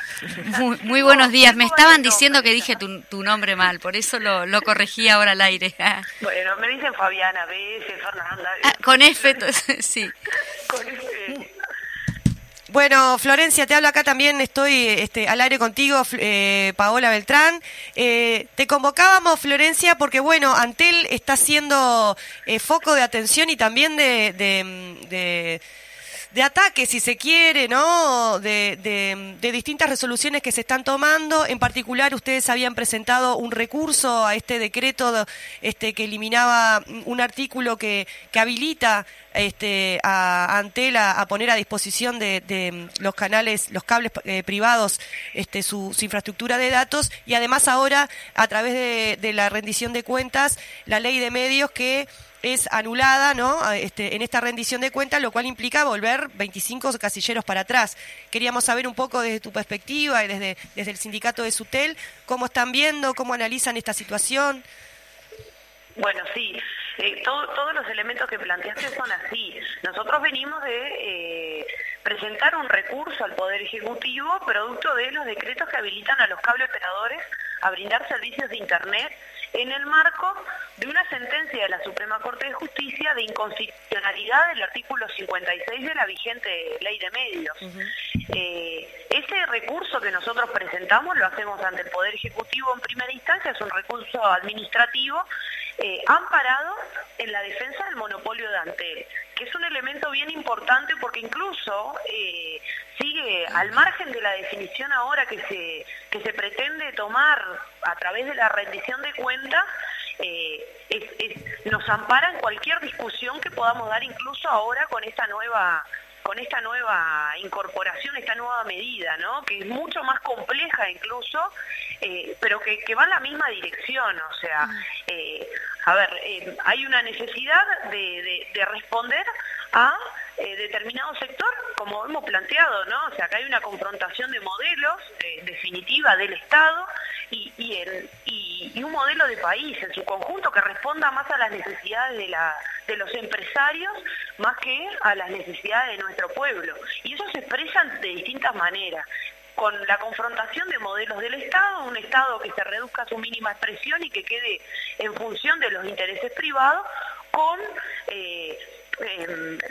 [SPEAKER 3] Muy, buenos días. Me estaban diciendo que dije tu, nombre mal, por eso lo, lo, corregí ahora al aire. *laughs*
[SPEAKER 7] bueno, me dicen Fabiana, B, Fernanda.
[SPEAKER 3] Ah, con F, *laughs* sí.
[SPEAKER 7] Con F.
[SPEAKER 4] Bueno, Florencia, te hablo acá también, estoy este, al aire contigo, eh, Paola Beltrán. Eh, te convocábamos, Florencia, porque bueno, Antel está siendo eh, foco de atención y también de, de de ataque, si se quiere, ¿no? De, de, distintas resoluciones que se están tomando. En particular, ustedes habían presentado un recurso a este decreto este, que eliminaba un artículo que, que habilita este, a Antel a, poner a disposición de, de, los canales, los cables eh, privados, este, su, infraestructura de datos y además ahora a través de, de la rendición de cuentas, la ley de medios que es anulada ¿no? Este, en esta rendición de cuentas, lo cual implica volver 25 casilleros para atrás. Queríamos saber un poco desde tu perspectiva y desde, desde el sindicato de SUTEL, cómo están viendo, cómo analizan esta situación.
[SPEAKER 7] Bueno, sí, eh, todos los elementos que planteaste son así. Nosotros venimos de eh, presentar un recurso al Poder Ejecutivo producto de los decretos que habilitan a los cable operadores a brindar servicios de Internet en el marco de una sentencia de la Suprema Corte de Justicia de inconstitucionalidad del artículo 56 de la vigente ley de medios. Eh, ese recurso que nosotros presentamos lo hacemos ante el Poder Ejecutivo en primera instancia, es un recurso administrativo eh, amparado en la defensa del monopolio de Antel, que es un elemento bien importante porque incluso eh, sigue al margen de la definición ahora que se, que se pretende tomar a través de la rendición de cuentas, eh, nos ampara en cualquier discusión que podamos dar incluso ahora con esta nueva con esta nueva incorporación, esta nueva medida, ¿no? Que es mucho más compleja incluso, eh, pero que, va en la misma dirección, o sea, eh, a ver, eh, hay una necesidad de, responder a eh, determinado sector, como hemos planteado, ¿no? O sea, que hay una confrontación de modelos eh, definitiva del Estado y, y, un modelo de país en su conjunto que responda más a las necesidades de, la, de los empresarios más que a las necesidades de nuestro pueblo. Y eso se expresa de distintas maneras con la confrontación de modelos del Estado, un Estado que se reduzca a su mínima expresión y que quede en función de los intereses privados, con eh,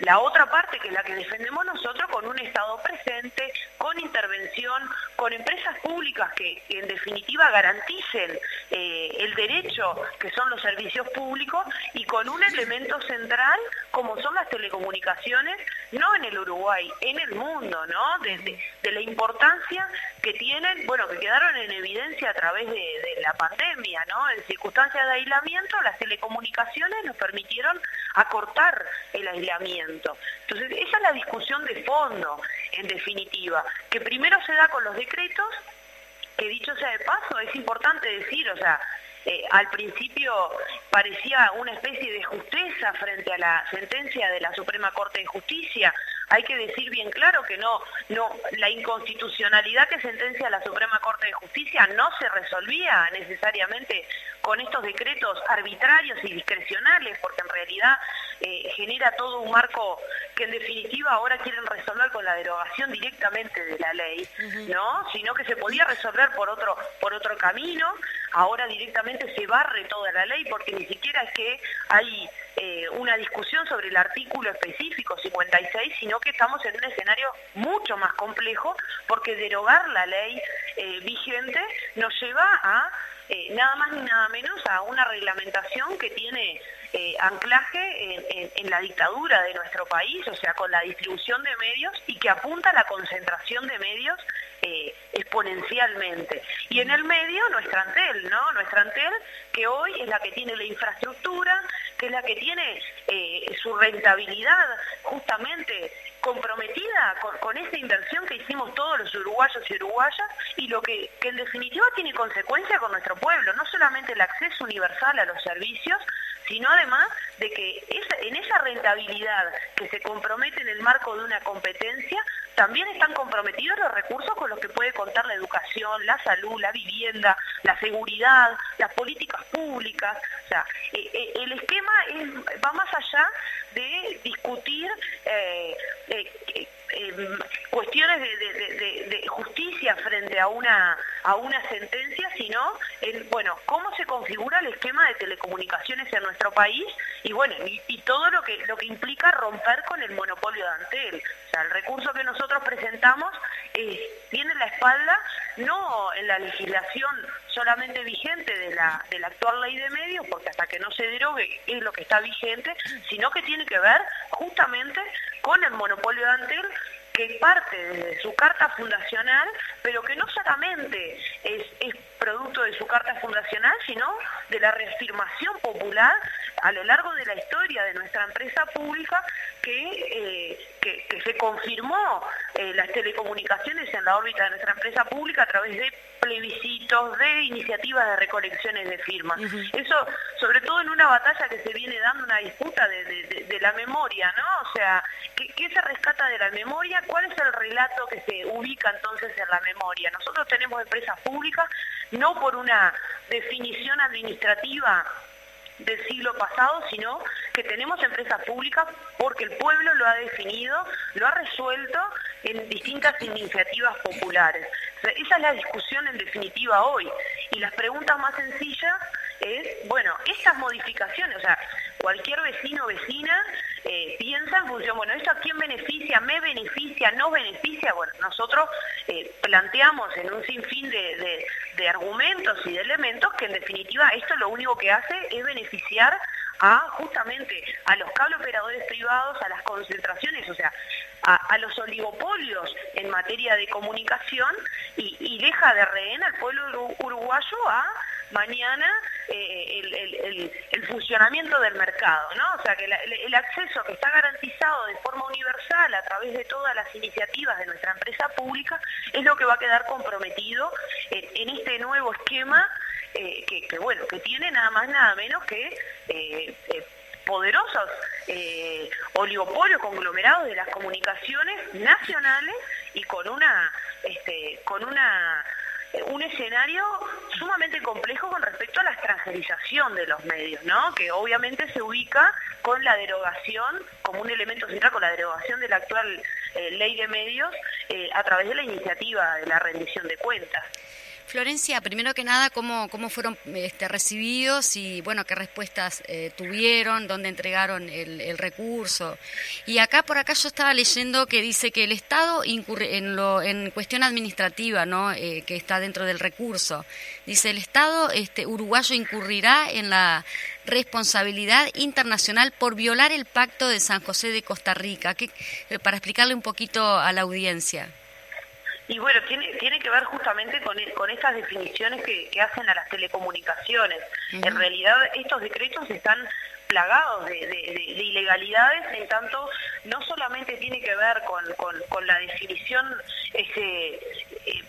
[SPEAKER 7] la otra parte, que es la que defendemos nosotros, con un Estado presente, con intervención, con empresas públicas que, en definitiva garanticen eh, el derecho que son los servicios públicos y con un elemento central como son las telecomunicaciones, no en el Uruguay, en el mundo, ¿no? Desde de la importancia que tienen, bueno, que quedaron en evidencia a través de, de la pandemia, ¿no? En circunstancias de aislamiento, las telecomunicaciones nos permitieron acortar el aislamiento. Entonces, esa es la discusión de fondo, en definitiva, que primero se da con los decretos, que dicho sea de paso, es importante decir, o sea, eh, al principio parecía una especie de justeza frente a la sentencia de la Suprema Corte de Justicia. Hay que decir bien claro que no, no, la inconstitucionalidad que sentencia la Suprema Corte de Justicia no se resolvía necesariamente con estos decretos arbitrarios y discrecionales, porque en realidad eh, genera todo un marco que en definitiva ahora quieren resolver con la derogación directamente de la ley, ¿no? Sino que se podía resolver por otro por otro camino, ahora directamente se barre toda la ley porque ni siquiera es que hay eh, una discusión sobre el artículo específico 56, sino que estamos en un escenario mucho más complejo porque derogar la ley eh, vigente nos lleva a eh, nada más ni nada menos a una reglamentación que tiene eh, anclaje en, la dictadura de nuestro país, o sea, con la distribución de medios y que apunta a la concentración de medios eh, exponencialmente. Y en el medio nuestra Antel, ¿no? Nuestra Antel que hoy es la que tiene la infraestructura, que es la que tiene eh, su rentabilidad justamente comprometida con, con, esa inversión que hicimos todos los uruguayos y uruguayas y lo que en definitiva tiene consecuencia con nuestro pueblo, no solamente el acceso universal a los servicios, sino además de que en esa rentabilidad que se compromete en el marco de una competencia, también están comprometidos los recursos con los que puede contar la educación, la salud, la vivienda, la seguridad, las políticas públicas. O sea, eh, eh, el esquema es, va más allá de discutir eh, eh, eh, cuestiones de, justicia frente a una a una sentencia, sino en bueno cómo se configura el esquema de telecomunicaciones en nuestro país y bueno y, todo lo que lo que implica romper con el monopolio de Antel. O sea, el recurso que nosotros presentamos tiene la espalda no en la legislación solamente vigente de la, de la actual ley de medios, porque hasta que no se derogue es lo que está vigente, sino que tiene que ver justamente con el monopolio de Antel que parte de su carta fundacional, pero que no solamente es, es, producto de su carta fundacional, sino de la reafirmación popular a lo largo de la historia de nuestra empresa pública que, eh, que, que, se confirmó eh, las telecomunicaciones en la órbita de nuestra empresa pública a través de plebiscitos, de iniciativas de recolecciones de firmas. Uh -huh. Eso, sobre todo en una batalla que se viene dando, una disputa de, de, de, de la memoria, ¿no? O sea, ¿qué, ¿qué, se rescata de la memoria? ¿Cuál es el relato que se ubica entonces en la memoria? Nosotros tenemos empresas públicas, no por una definición administrativa del siglo pasado, sino que tenemos empresas públicas porque el pueblo lo ha definido, lo ha resuelto en distintas iniciativas populares. Esa es la discusión en definitiva hoy. Y las preguntas más sencillas es, bueno, estas modificaciones, o sea, cualquier vecino o vecina eh, piensa en función, bueno, ¿esto a quién beneficia? ¿Me beneficia? ¿No beneficia? Bueno, nosotros eh, planteamos en un sinfín de, de, argumentos y de elementos que en definitiva esto lo único que hace es beneficiar a justamente a los cable operadores privados, a las concentraciones, o sea, a, a los oligopolios en materia de comunicación y, y deja de rehén al pueblo uruguayo a mañana eh, el, funcionamiento del mercado, ¿no? O sea, que el, acceso que está garantizado de forma universal a través de todas las iniciativas de nuestra empresa pública es lo que va a quedar comprometido en, este nuevo esquema eh, que, bueno, que tiene nada más nada menos que eh, eh, poderosos oligopolios conglomerados de las comunicaciones nacionales y con una este, con una un escenario sumamente complejo con respecto a la extranjerización de los medios, ¿no? Que obviamente se ubica con la derogación, como un elemento central, con la derogación de la actual eh, ley de medios eh, a través de la iniciativa de la rendición de cuentas.
[SPEAKER 3] Florencia, primero que nada, ¿cómo, cómo fueron este, recibidos y, bueno, qué respuestas eh, tuvieron, dónde entregaron el, el recurso? Y acá, por acá, yo estaba leyendo que dice que el Estado incurre en, lo, en cuestión administrativa, ¿no?, Eh, que está dentro del recurso. Dice, el Estado este, uruguayo incurrirá en la responsabilidad internacional por violar el Pacto de San José de Costa Rica. ¿Qué- eh, para explicarle un poquito a la audiencia.
[SPEAKER 7] Y bueno, tiene, tiene que ver justamente con, e- con estas definiciones que, que hacen a las telecomunicaciones. En realidad estos decretos están plagados de, de- de- de ilegalidades, en tanto no solamente tiene que ver con, con- con la definición ese, eh,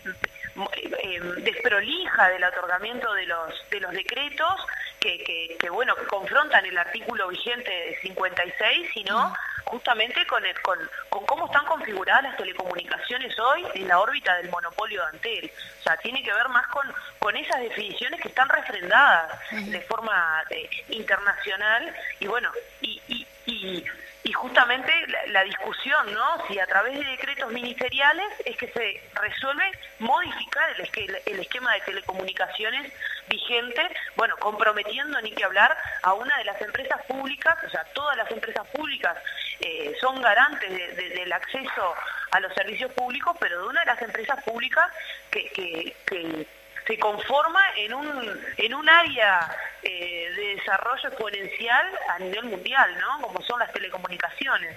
[SPEAKER 7] eh, desprolija del otorgamiento de los, de los decretos, que, que- que, bueno, que confrontan el artículo vigente de 56, sino justamente con, el- con, con cómo están configuradas las telecomunicaciones hoy en la órbita del monopolio de Antel. O sea, tiene que ver más con, con esas definiciones que están refrendadas de forma eh, internacional. Y bueno, y, y, y, y justamente la, discusión, ¿no? Si a través de decretos ministeriales es que se resuelve modificar el, esque- el esquema de telecomunicaciones vigente, bueno, comprometiendo ni que hablar a una de las empresas públicas, o sea, todas las empresas públicas eh, son garantes de- de- del acceso a los servicios públicos, pero de una de las empresas públicas que se conforma en un, en un área eh, de desarrollo exponencial a nivel mundial, ¿no? Como son las telecomunicaciones.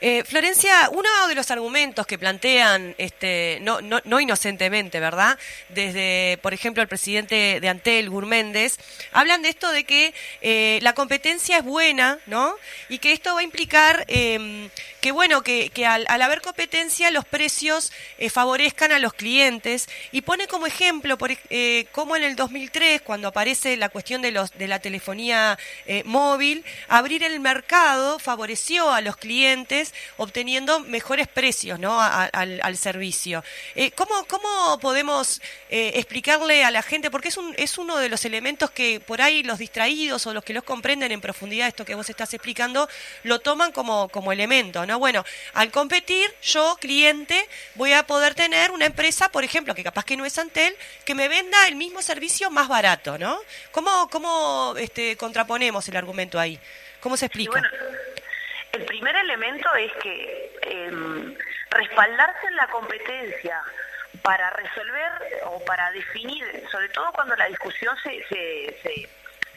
[SPEAKER 4] Eh, Florencia, uno de los argumentos que plantean, este, no, no, no inocentemente, ¿verdad? Desde, por ejemplo, el presidente de Antel, Gurméndez, hablan de esto de que eh, la competencia es buena, ¿no? Y que esto va a implicar eh, que, bueno, que, al, haber competencia los precios eh, favorezcan a los clientes. Y pone como ejemplo, por, eh, como en el 2003, cuando aparece la cuestión de, los, de la telefonía eh, móvil, abrir el mercado favoreció a los clientes obteniendo mejores precios ¿no? al, al servicio. ¿cómo, ¿Cómo podemos explicarle a la gente? Porque es, un, es uno de los elementos que por ahí los distraídos o los que los comprenden en profundidad esto que vos estás explicando, lo toman como, como elemento. ¿no? Bueno, al competir, yo, cliente, voy a poder tener una empresa, por ejemplo, que capaz que no es Antel, que me venda el mismo servicio más barato. ¿no? ¿Cómo, cómo este, contraponemos el argumento ahí? ¿Cómo se explica?
[SPEAKER 7] bueno, el primer elemento es que eh, respaldarse en la competencia para resolver o para definir, sobre todo cuando la discusión se, se, se,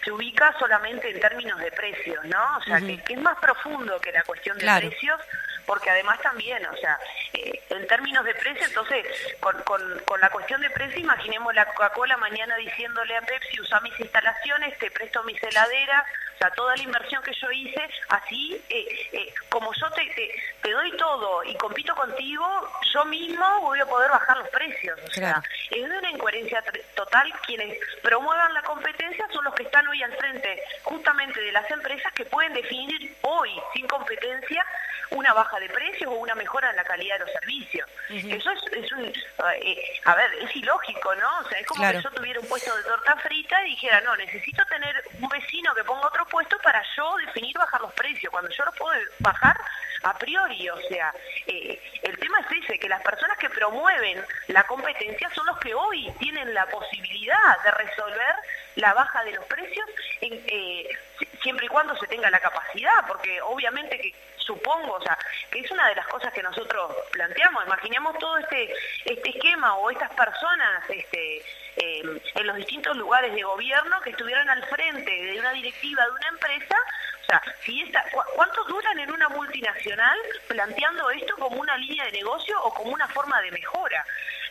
[SPEAKER 7] se ubica solamente en términos de precios, ¿no? O sea, que, que es más profundo que la cuestión de
[SPEAKER 4] Claro.
[SPEAKER 7] precios, porque además también, o sea, eh, en términos de precio, entonces, con, con, con la cuestión de precio, imaginemos la Coca-Cola mañana diciéndole a Pepsi, usa mis instalaciones, te presto mis heladeras, o sea, toda la inversión que yo hice, así, eh, eh, como yo te, te, te doy todo y compito contigo, yo mismo voy a poder bajar los precios. O
[SPEAKER 4] Claro.
[SPEAKER 7] sea, es de una incoherencia total. Quienes promuevan la competencia son los que están hoy al frente justamente de las empresas que pueden definir hoy, sin competencia, una baja de precios o una mejora en la calidad de los servicios. Eso es, es un... eh, a ver, es ilógico, ¿no? O sea, es como
[SPEAKER 4] Claro.
[SPEAKER 7] que yo tuviera un puesto de torta frita y dijera, no, necesito tener un vecino que ponga otro puesto para yo definir bajar los precios, cuando yo los puedo bajar a priori, o sea, eh, el tema es ese, que las personas que promueven la competencia son los que hoy tienen la posibilidad de resolver la baja de los precios en, eh, si- siempre y cuando se tenga la capacidad, porque obviamente que supongo, o sea, que es una de las cosas que nosotros planteamos, imaginemos todo este, este esquema o estas personas este, eh, en los distintos lugares de gobierno que estuvieran al frente de una directiva de una empresa, o sea, si esta, ¿cu- ¿cuántos duran en una multinacional planteando esto como una línea de negocio o como una forma de mejora?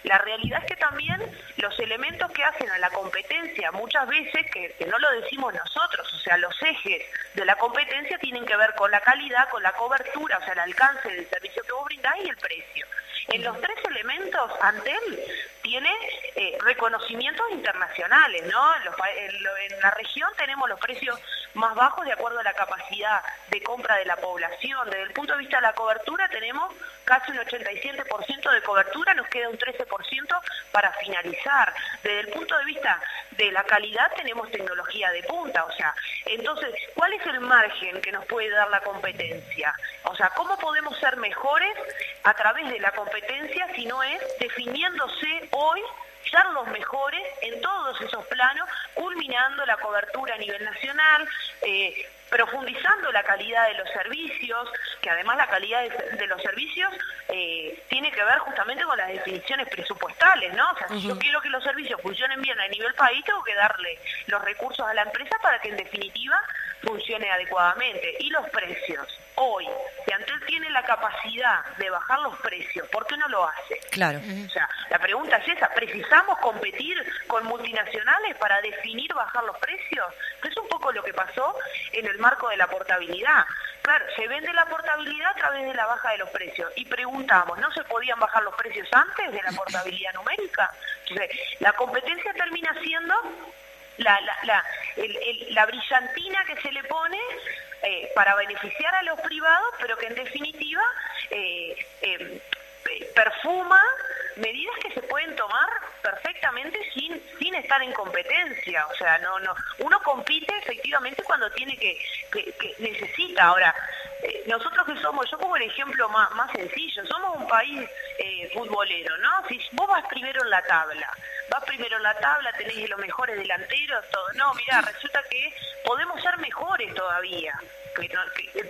[SPEAKER 7] La realidad es que también los elementos que hacen a la competencia, muchas veces, que, no lo decimos nosotros, o sea, los ejes de la competencia tienen que ver con la calidad, con la cobertura, o sea, el alcance del servicio que vos brindás y el precio. En los tres elementos, Antel tiene eh, reconocimientos internacionales, ¿no? En, en la región tenemos los precios más bajos de acuerdo a la capacidad de compra de la población. Desde el punto de vista de la cobertura tenemos casi un 87% de cobertura, nos queda un 13% para finalizar. Desde el punto de vista de la calidad tenemos tecnología de punta, o sea, entonces, ¿cuál es el margen que nos puede dar la competencia? O sea, ¿cómo podemos ser mejores a través de la competencia si no es definiéndose hoy ser los mejores en todos esos planos, culminando la cobertura a nivel nacional, eh, profundizando la calidad de los servicios, que además la calidad de, de los servicios eh, tiene que ver justamente con las definiciones presupuestales, ¿no? O sea, si yo quiero que los servicios funcionen bien a nivel país, tengo que darle los recursos a la empresa para que en definitiva funcione adecuadamente. Y los precios. Hoy, si Antel tiene la capacidad de bajar los precios, ¿por qué no lo hace?
[SPEAKER 4] Claro.
[SPEAKER 7] O sea, la pregunta es esa, ¿precisamos competir con multinacionales para definir bajar los precios? Que es un poco lo que pasó en el marco de la portabilidad. Claro, se vende la portabilidad a través de la baja de los precios y preguntamos, ¿no se podían bajar los precios antes de la portabilidad numérica? Entonces, la competencia termina siendo la, la, la, brillantina que se le pone eh, para beneficiar a los privados, pero que en definitiva eh, eh, perfuma medidas que se pueden tomar perfectamente sin sin estar en competencia. O sea no no. Uno compite efectivamente cuando tiene que, necesita. Ahora eh, nosotros que somos yo pongo el ejemplo más, más sencillo somos un país eh, futbolero no si vos vas primero en la tabla vas primero en la tabla tenés los mejores delanteros todo. No mira resulta que podemos ser mejores todavía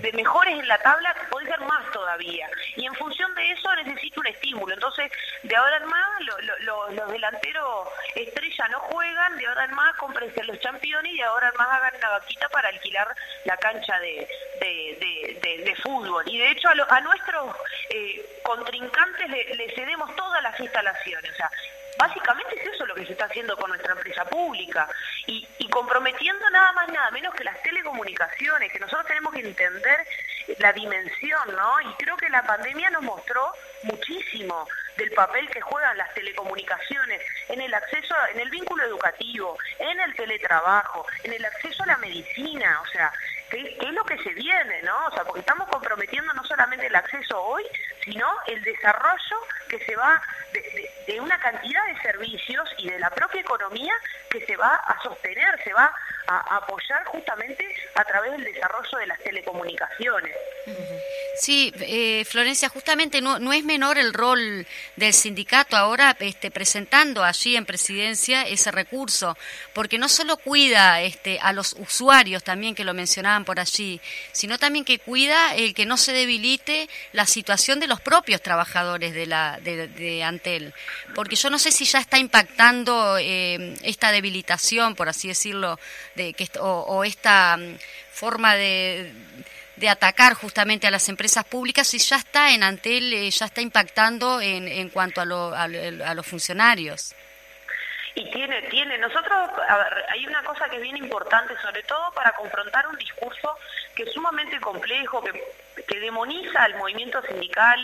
[SPEAKER 7] de mejores en la tabla podés ser más todavía. Y en función de eso necesito un estímulo. Entonces de ahora en más lo- lo- lo- los delanteros estrella no juegan de ahora en más cómprense los campeones y de ahora en más hagan una vaquita para alquilar la cancha de, de- de- fútbol. Y de hecho a, nuestros eh, contrincantes le, cedemos todas las instalaciones Básicamente es eso lo que se está haciendo con nuestra empresa pública y, comprometiendo nada más nada menos que las telecomunicaciones, que nosotros tenemos que entender la dimensión, ¿no? Y creo que la pandemia nos mostró muchísimo del papel que juegan las telecomunicaciones en el acceso, en el vínculo educativo, en el teletrabajo, en el acceso a la medicina, o sea, ¿qué, es lo que se viene, no? O sea, porque estamos comprometiendo no solamente el acceso hoy, sino el desarrollo que se va de- de una cantidad de servicios y de la propia economía que se va a sostener, se va a, apoyar justamente a través del desarrollo de las telecomunicaciones.
[SPEAKER 3] Sí, eh, Florencia, justamente no, no es menor el rol del sindicato ahora este, presentando allí en presidencia ese recurso, porque no solo cuida este, a los usuarios también que lo mencionaban por allí, sino también que cuida el que no se debilite la situación de los propios trabajadores de, la, de, Antel, porque yo no sé si ya está impactando eh, esta debilitación, por así decirlo, de que o, o esta mm, forma de de atacar justamente a las empresas públicas y ya está en Antel, eh, ya está impactando en, en cuanto a, lo- a, a los funcionarios.
[SPEAKER 7] Y tiene, tiene, nosotros, hay una cosa que es bien importante, sobre todo para confrontar un discurso que es sumamente complejo, que, que demoniza al movimiento sindical,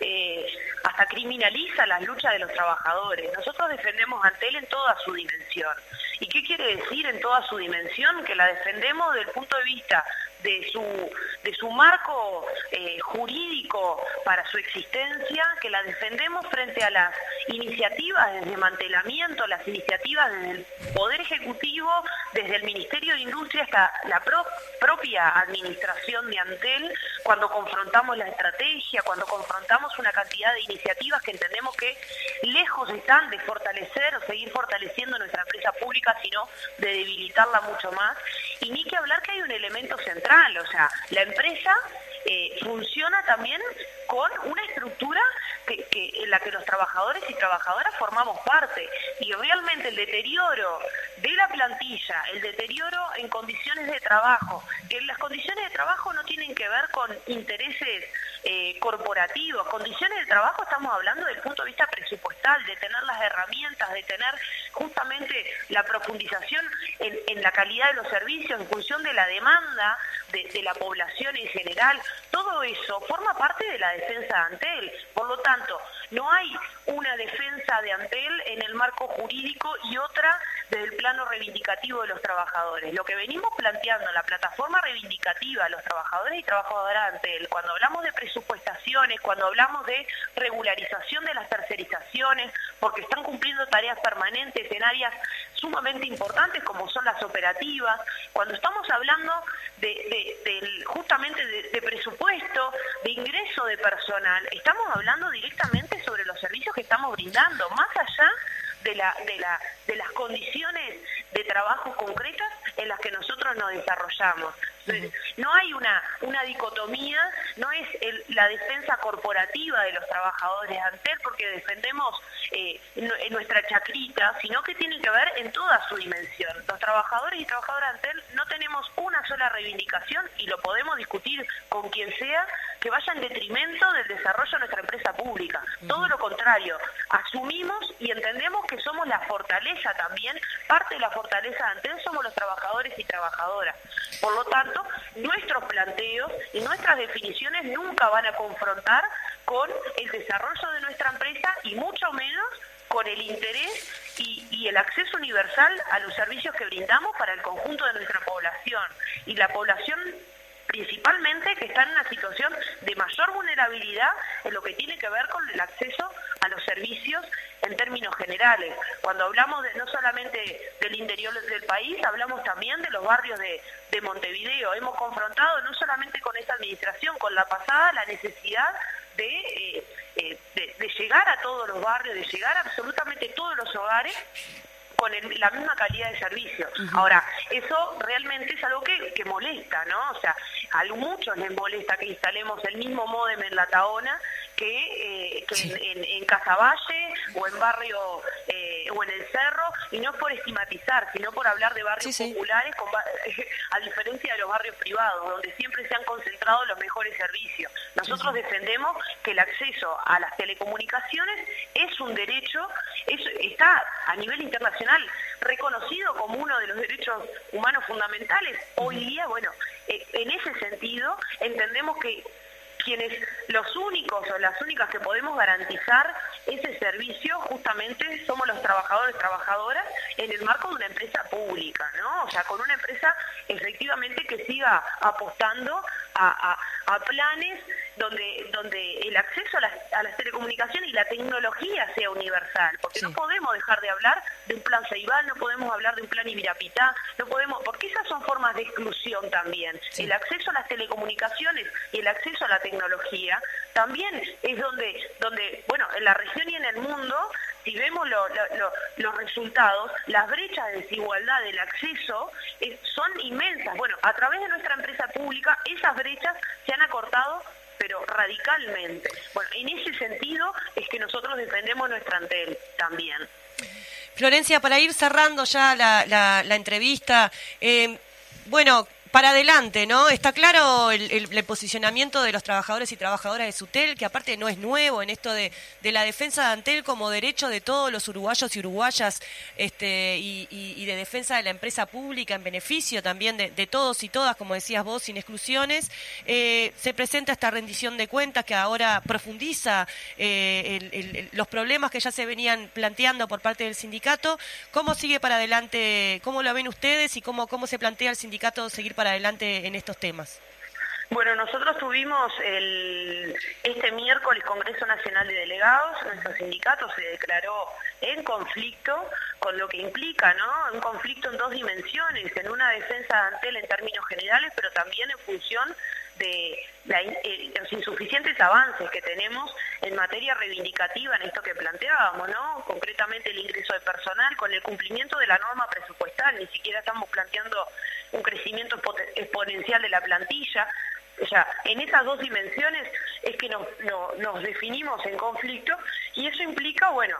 [SPEAKER 7] eh, hasta criminaliza las luchas de los trabajadores. Nosotros defendemos Antel en toda su dimensión. ¿Y qué quiere decir en toda su dimensión? Que la defendemos desde el punto de vista de su, de su marco eh, jurídico para su existencia, que la defendemos frente a las iniciativas de desmantelamiento, las iniciativas desde el Poder Ejecutivo, desde el Ministerio de Industria hasta la pro- propia administración de Antel, cuando confrontamos la estrategia, cuando confrontamos una cantidad de iniciativas que entendemos que lejos están de fortalecer o seguir fortaleciendo nuestra empresa pública, sino de debilitarla mucho más. Y ni que hablar que hay un elemento central, o sea, la empresa eh, funciona también con una estructura en la que los trabajadores y trabajadoras formamos parte. Y realmente el deterioro de la plantilla, el deterioro en condiciones de trabajo, que las condiciones de trabajo no tienen que ver con intereses eh, corporativos, condiciones de trabajo, estamos hablando del punto de vista presupuestal, de tener las herramientas, de tener justamente la profundización en, la calidad de los servicios en función de la demanda de, de la población en general. Todo eso forma parte de la defensa de Antel. Por lo tanto, no hay una defensa de Antel en el marco jurídico y otra desde el plano reivindicativo de los trabajadores. Lo que venimos planteando en la plataforma reivindicativa de los trabajadores y trabajadoras de Antel, cuando hablamos de presupuestaciones, cuando hablamos de regularización de las tercerizaciones, porque están cumpliendo tareas permanentes en áreas sumamente importantes como son las operativas, cuando estamos hablando de, justamente de, de presupuesto, de ingreso de personal, estamos hablando directamente sobre los servicios que estamos brindando, más allá de, la, de, la, de las condiciones de trabajo concretas en las que nosotros nos desarrollamos. Entonces, No hay una, una dicotomía, no es el- la defensa corporativa de los trabajadores de Antel porque defendemos eh, nu- en nuestra chacrita, sino que tiene que ver en toda su dimensión. Los trabajadores y trabajadoras de Antel no tenemos una sola reivindicación y lo podemos discutir con quien sea que vaya en detrimento del desarrollo de nuestra empresa pública. Todo lo contrario, asumimos y entendemos que somos la fortaleza también, parte de la fortaleza de Antel somos los trabajadores y trabajadoras. Por lo tanto, nuestros planteos y nuestras definiciones nunca van a confrontar con el desarrollo de nuestra empresa y mucho menos con el interés y, el acceso universal a los servicios que brindamos para el conjunto de nuestra población. Y la población principalmente que está en una situación de mayor vulnerabilidad en lo que tiene que ver con el acceso a los servicios en términos generales. Cuando hablamos de, no solamente del interior del país, hablamos también de los barrios de, de Montevideo. Hemos confrontado no solamente con esta administración, con la pasada, la necesidad de, eh, eh, de, de llegar a todos los barrios, de llegar a absolutamente todos los hogares con el- la misma calidad de servicio. Ahora, eso realmente es algo que, que molesta, ¿no? O sea, a muchos les molesta que instalemos el mismo módem en La Taona que, eh, que en, en, en Casaballe o en barrio eh, o en el Cerro, y no es por estigmatizar, sino por hablar de barrios
[SPEAKER 4] Sí, sí.
[SPEAKER 7] populares, con *laughs* a diferencia de los barrios privados, donde siempre se han concentrado los mejores servicios. Nosotros defendemos que el acceso a las telecomunicaciones es un derecho, es, está a nivel internacional reconocido como uno de los derechos humanos fundamentales. Hoy día, bueno, eh, en ese sentido entendemos que quienes los únicos o las únicas que podemos garantizar ese servicio justamente somos los trabajadores trabajadoras en el marco de una empresa pública, ¿no? O sea, con una empresa efectivamente que siga apostando a, a- a planes donde donde el acceso a las, a las telecomunicaciones y la tecnología sea universal, porque no podemos dejar de hablar de un plan Ceibal, no podemos hablar de un plan Ibirapitá, no podemos, porque son formas de exclusión también. El acceso a las telecomunicaciones y el acceso a la tecnología también es donde, donde bueno, en la región y en el mundo, si vemos lo- lo- lo- los resultados, las brechas de desigualdad del acceso son inmensas. Bueno, a través de nuestra empresa pública, esas brechas se han acortado pero radicalmente. Bueno, en ese sentido es que nosotros defendemos nuestra Antel también.
[SPEAKER 4] Florencia, para ir cerrando ya la, la- la entrevista, eh, bueno, para adelante, ¿no? Está claro el, posicionamiento de los trabajadores y trabajadoras de Sutel, que aparte no es nuevo en esto de, la defensa de Antel como derecho de todos los uruguayos y uruguayas este, y, de defensa de la empresa pública en beneficio también de, todos y todas, como decías vos, sin exclusiones. Eh, se presenta esta rendición de cuentas que ahora profundiza eh, los problemas que ya se venían planteando por parte del sindicato. ¿Cómo sigue para adelante? ¿Cómo lo ven ustedes y cómo, cómo se plantea el sindicato seguir para adelante en estos temas?
[SPEAKER 7] Bueno, nosotros tuvimos el, este miércoles Congreso Nacional de Delegados, nuestro sindicato se declaró en conflicto con lo que implica, ¿no? Un conflicto en dos dimensiones, en una defensa de Antel en términos generales, pero también en función de eh, los insuficientes avances que tenemos en materia reivindicativa en esto que planteábamos, ¿no? Concretamente el ingreso de personal con el cumplimiento de la norma presupuestal, ni siquiera estamos planteando un crecimiento exponencial de la plantilla. O sea, en esas dos dimensiones es que nos, no- nos definimos en conflicto y eso implica, bueno,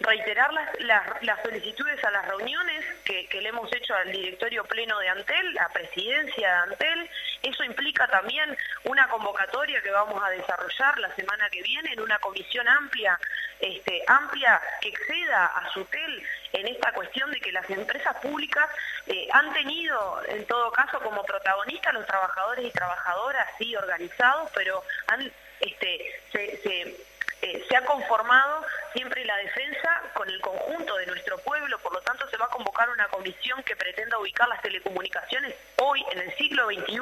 [SPEAKER 7] reiterar las, las, solicitudes a las reuniones que, que, le hemos hecho al directorio pleno de Antel, la presidencia de Antel. Eso implica también una convocatoria que vamos a desarrollar la semana que viene en una comisión amplia, este, amplia que exceda a SUTEL en esta cuestión de que las empresas públicas eh, han tenido, en todo caso, como protagonistas los trabajadores y trabajadoras, sí, organizados, pero han este, se eh, se ha conformado siempre la defensa con el conjunto de nuestro pueblo, por lo tanto se va a convocar una comisión que pretenda ubicar las telecomunicaciones hoy, en el siglo XXI,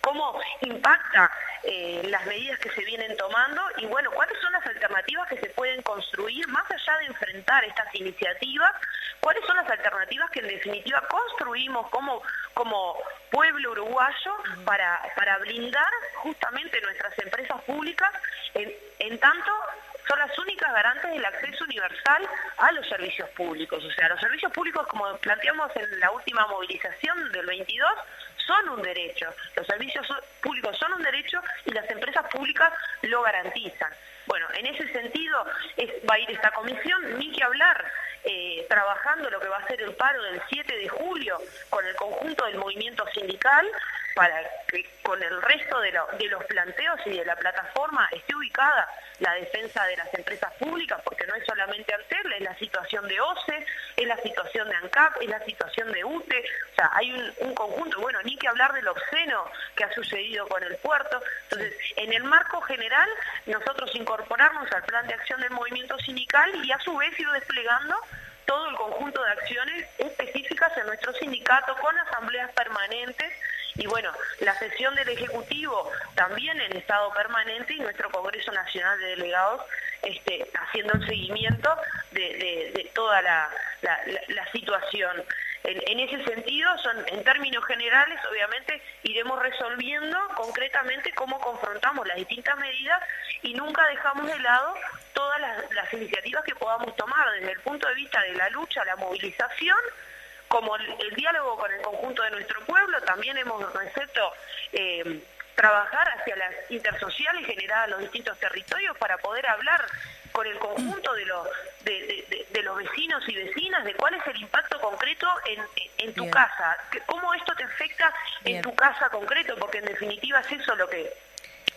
[SPEAKER 7] cómo impacta eh, las medidas que se vienen tomando y bueno, cuáles son las alternativas que se pueden construir más allá de enfrentar estas iniciativas, cuáles son las alternativas que en definitiva construimos como, como pueblo uruguayo para, para blindar justamente nuestras empresas públicas en, en tanto son las únicas garantes del acceso universal a los servicios públicos. O sea, los servicios públicos, como planteamos en la última movilización del 22, son un derecho. Los servicios públicos son un derecho y las empresas públicas lo garantizan. Bueno, en ese sentido va a ir esta comisión, ni que hablar, eh, trabajando lo que va a ser el paro del 7 de julio con el conjunto del movimiento sindical, para que con el resto de, los planteos y de la plataforma esté ubicada la defensa de las empresas públicas, porque no es solamente Antel, es la situación de OCE, es la situación de ANCAP, es la situación de UTE, o sea, hay un, conjunto, bueno, ni que hablar del obsceno que ha sucedido con el puerto. Entonces, en el marco general, nosotros incorporarnos al plan de acción del movimiento sindical y a su vez ir desplegando todo el conjunto de acciones específicas en nuestro sindicato con asambleas permanentes y bueno, la sesión del Ejecutivo también en estado permanente y nuestro Congreso Nacional de Delegados este, haciendo el seguimiento de, toda la, situación. En, ese sentido, son en términos generales, obviamente, iremos resolviendo concretamente cómo confrontamos las distintas medidas y nunca dejamos de lado todas las, iniciativas que podamos tomar desde el punto de vista de la lucha, la movilización, como el, diálogo con el conjunto de nuestro pueblo, también hemos recepto eh, trabajar hacia las intersociales generadas en los distintos territorios para poder hablar con el conjunto de los, de, los vecinos y vecinas de cuál es el impacto concreto en, en tu casa, cómo esto te afecta en tu casa concreto, porque en definitiva es eso lo que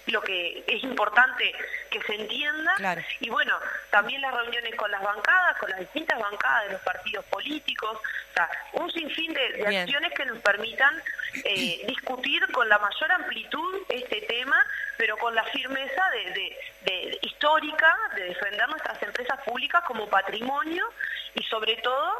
[SPEAKER 7] lo que es importante que se entienda. Y bueno, también las reuniones con las bancadas, con las distintas bancadas de los partidos políticos, o sea, un sinfín de, acciones que nos permitan eh, *clears throat* discutir con la mayor amplitud este tema, pero con la firmeza de, de, histórica de defender nuestras empresas públicas como patrimonio y sobre todo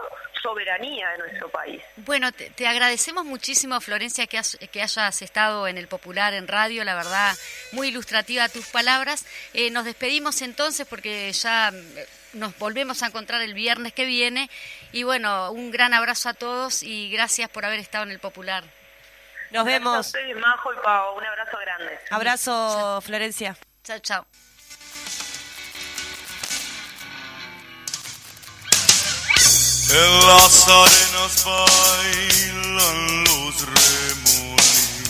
[SPEAKER 7] soberanía de nuestro país.
[SPEAKER 3] Bueno, te, agradecemos muchísimo, Florencia, que, que, hayas estado en el Popular en radio, la verdad, muy ilustrativa tus palabras. Eh, nos despedimos entonces porque ya eh, nos volvemos a encontrar el viernes que viene y bueno, un gran abrazo a todos y gracias por haber estado en el Popular.
[SPEAKER 4] Nos vemos. A
[SPEAKER 7] ustedes, Majo y Pau, un abrazo grande.
[SPEAKER 4] Abrazo, Florencia.
[SPEAKER 3] Chao, chao.
[SPEAKER 6] Lasare nos bailan los remolinos.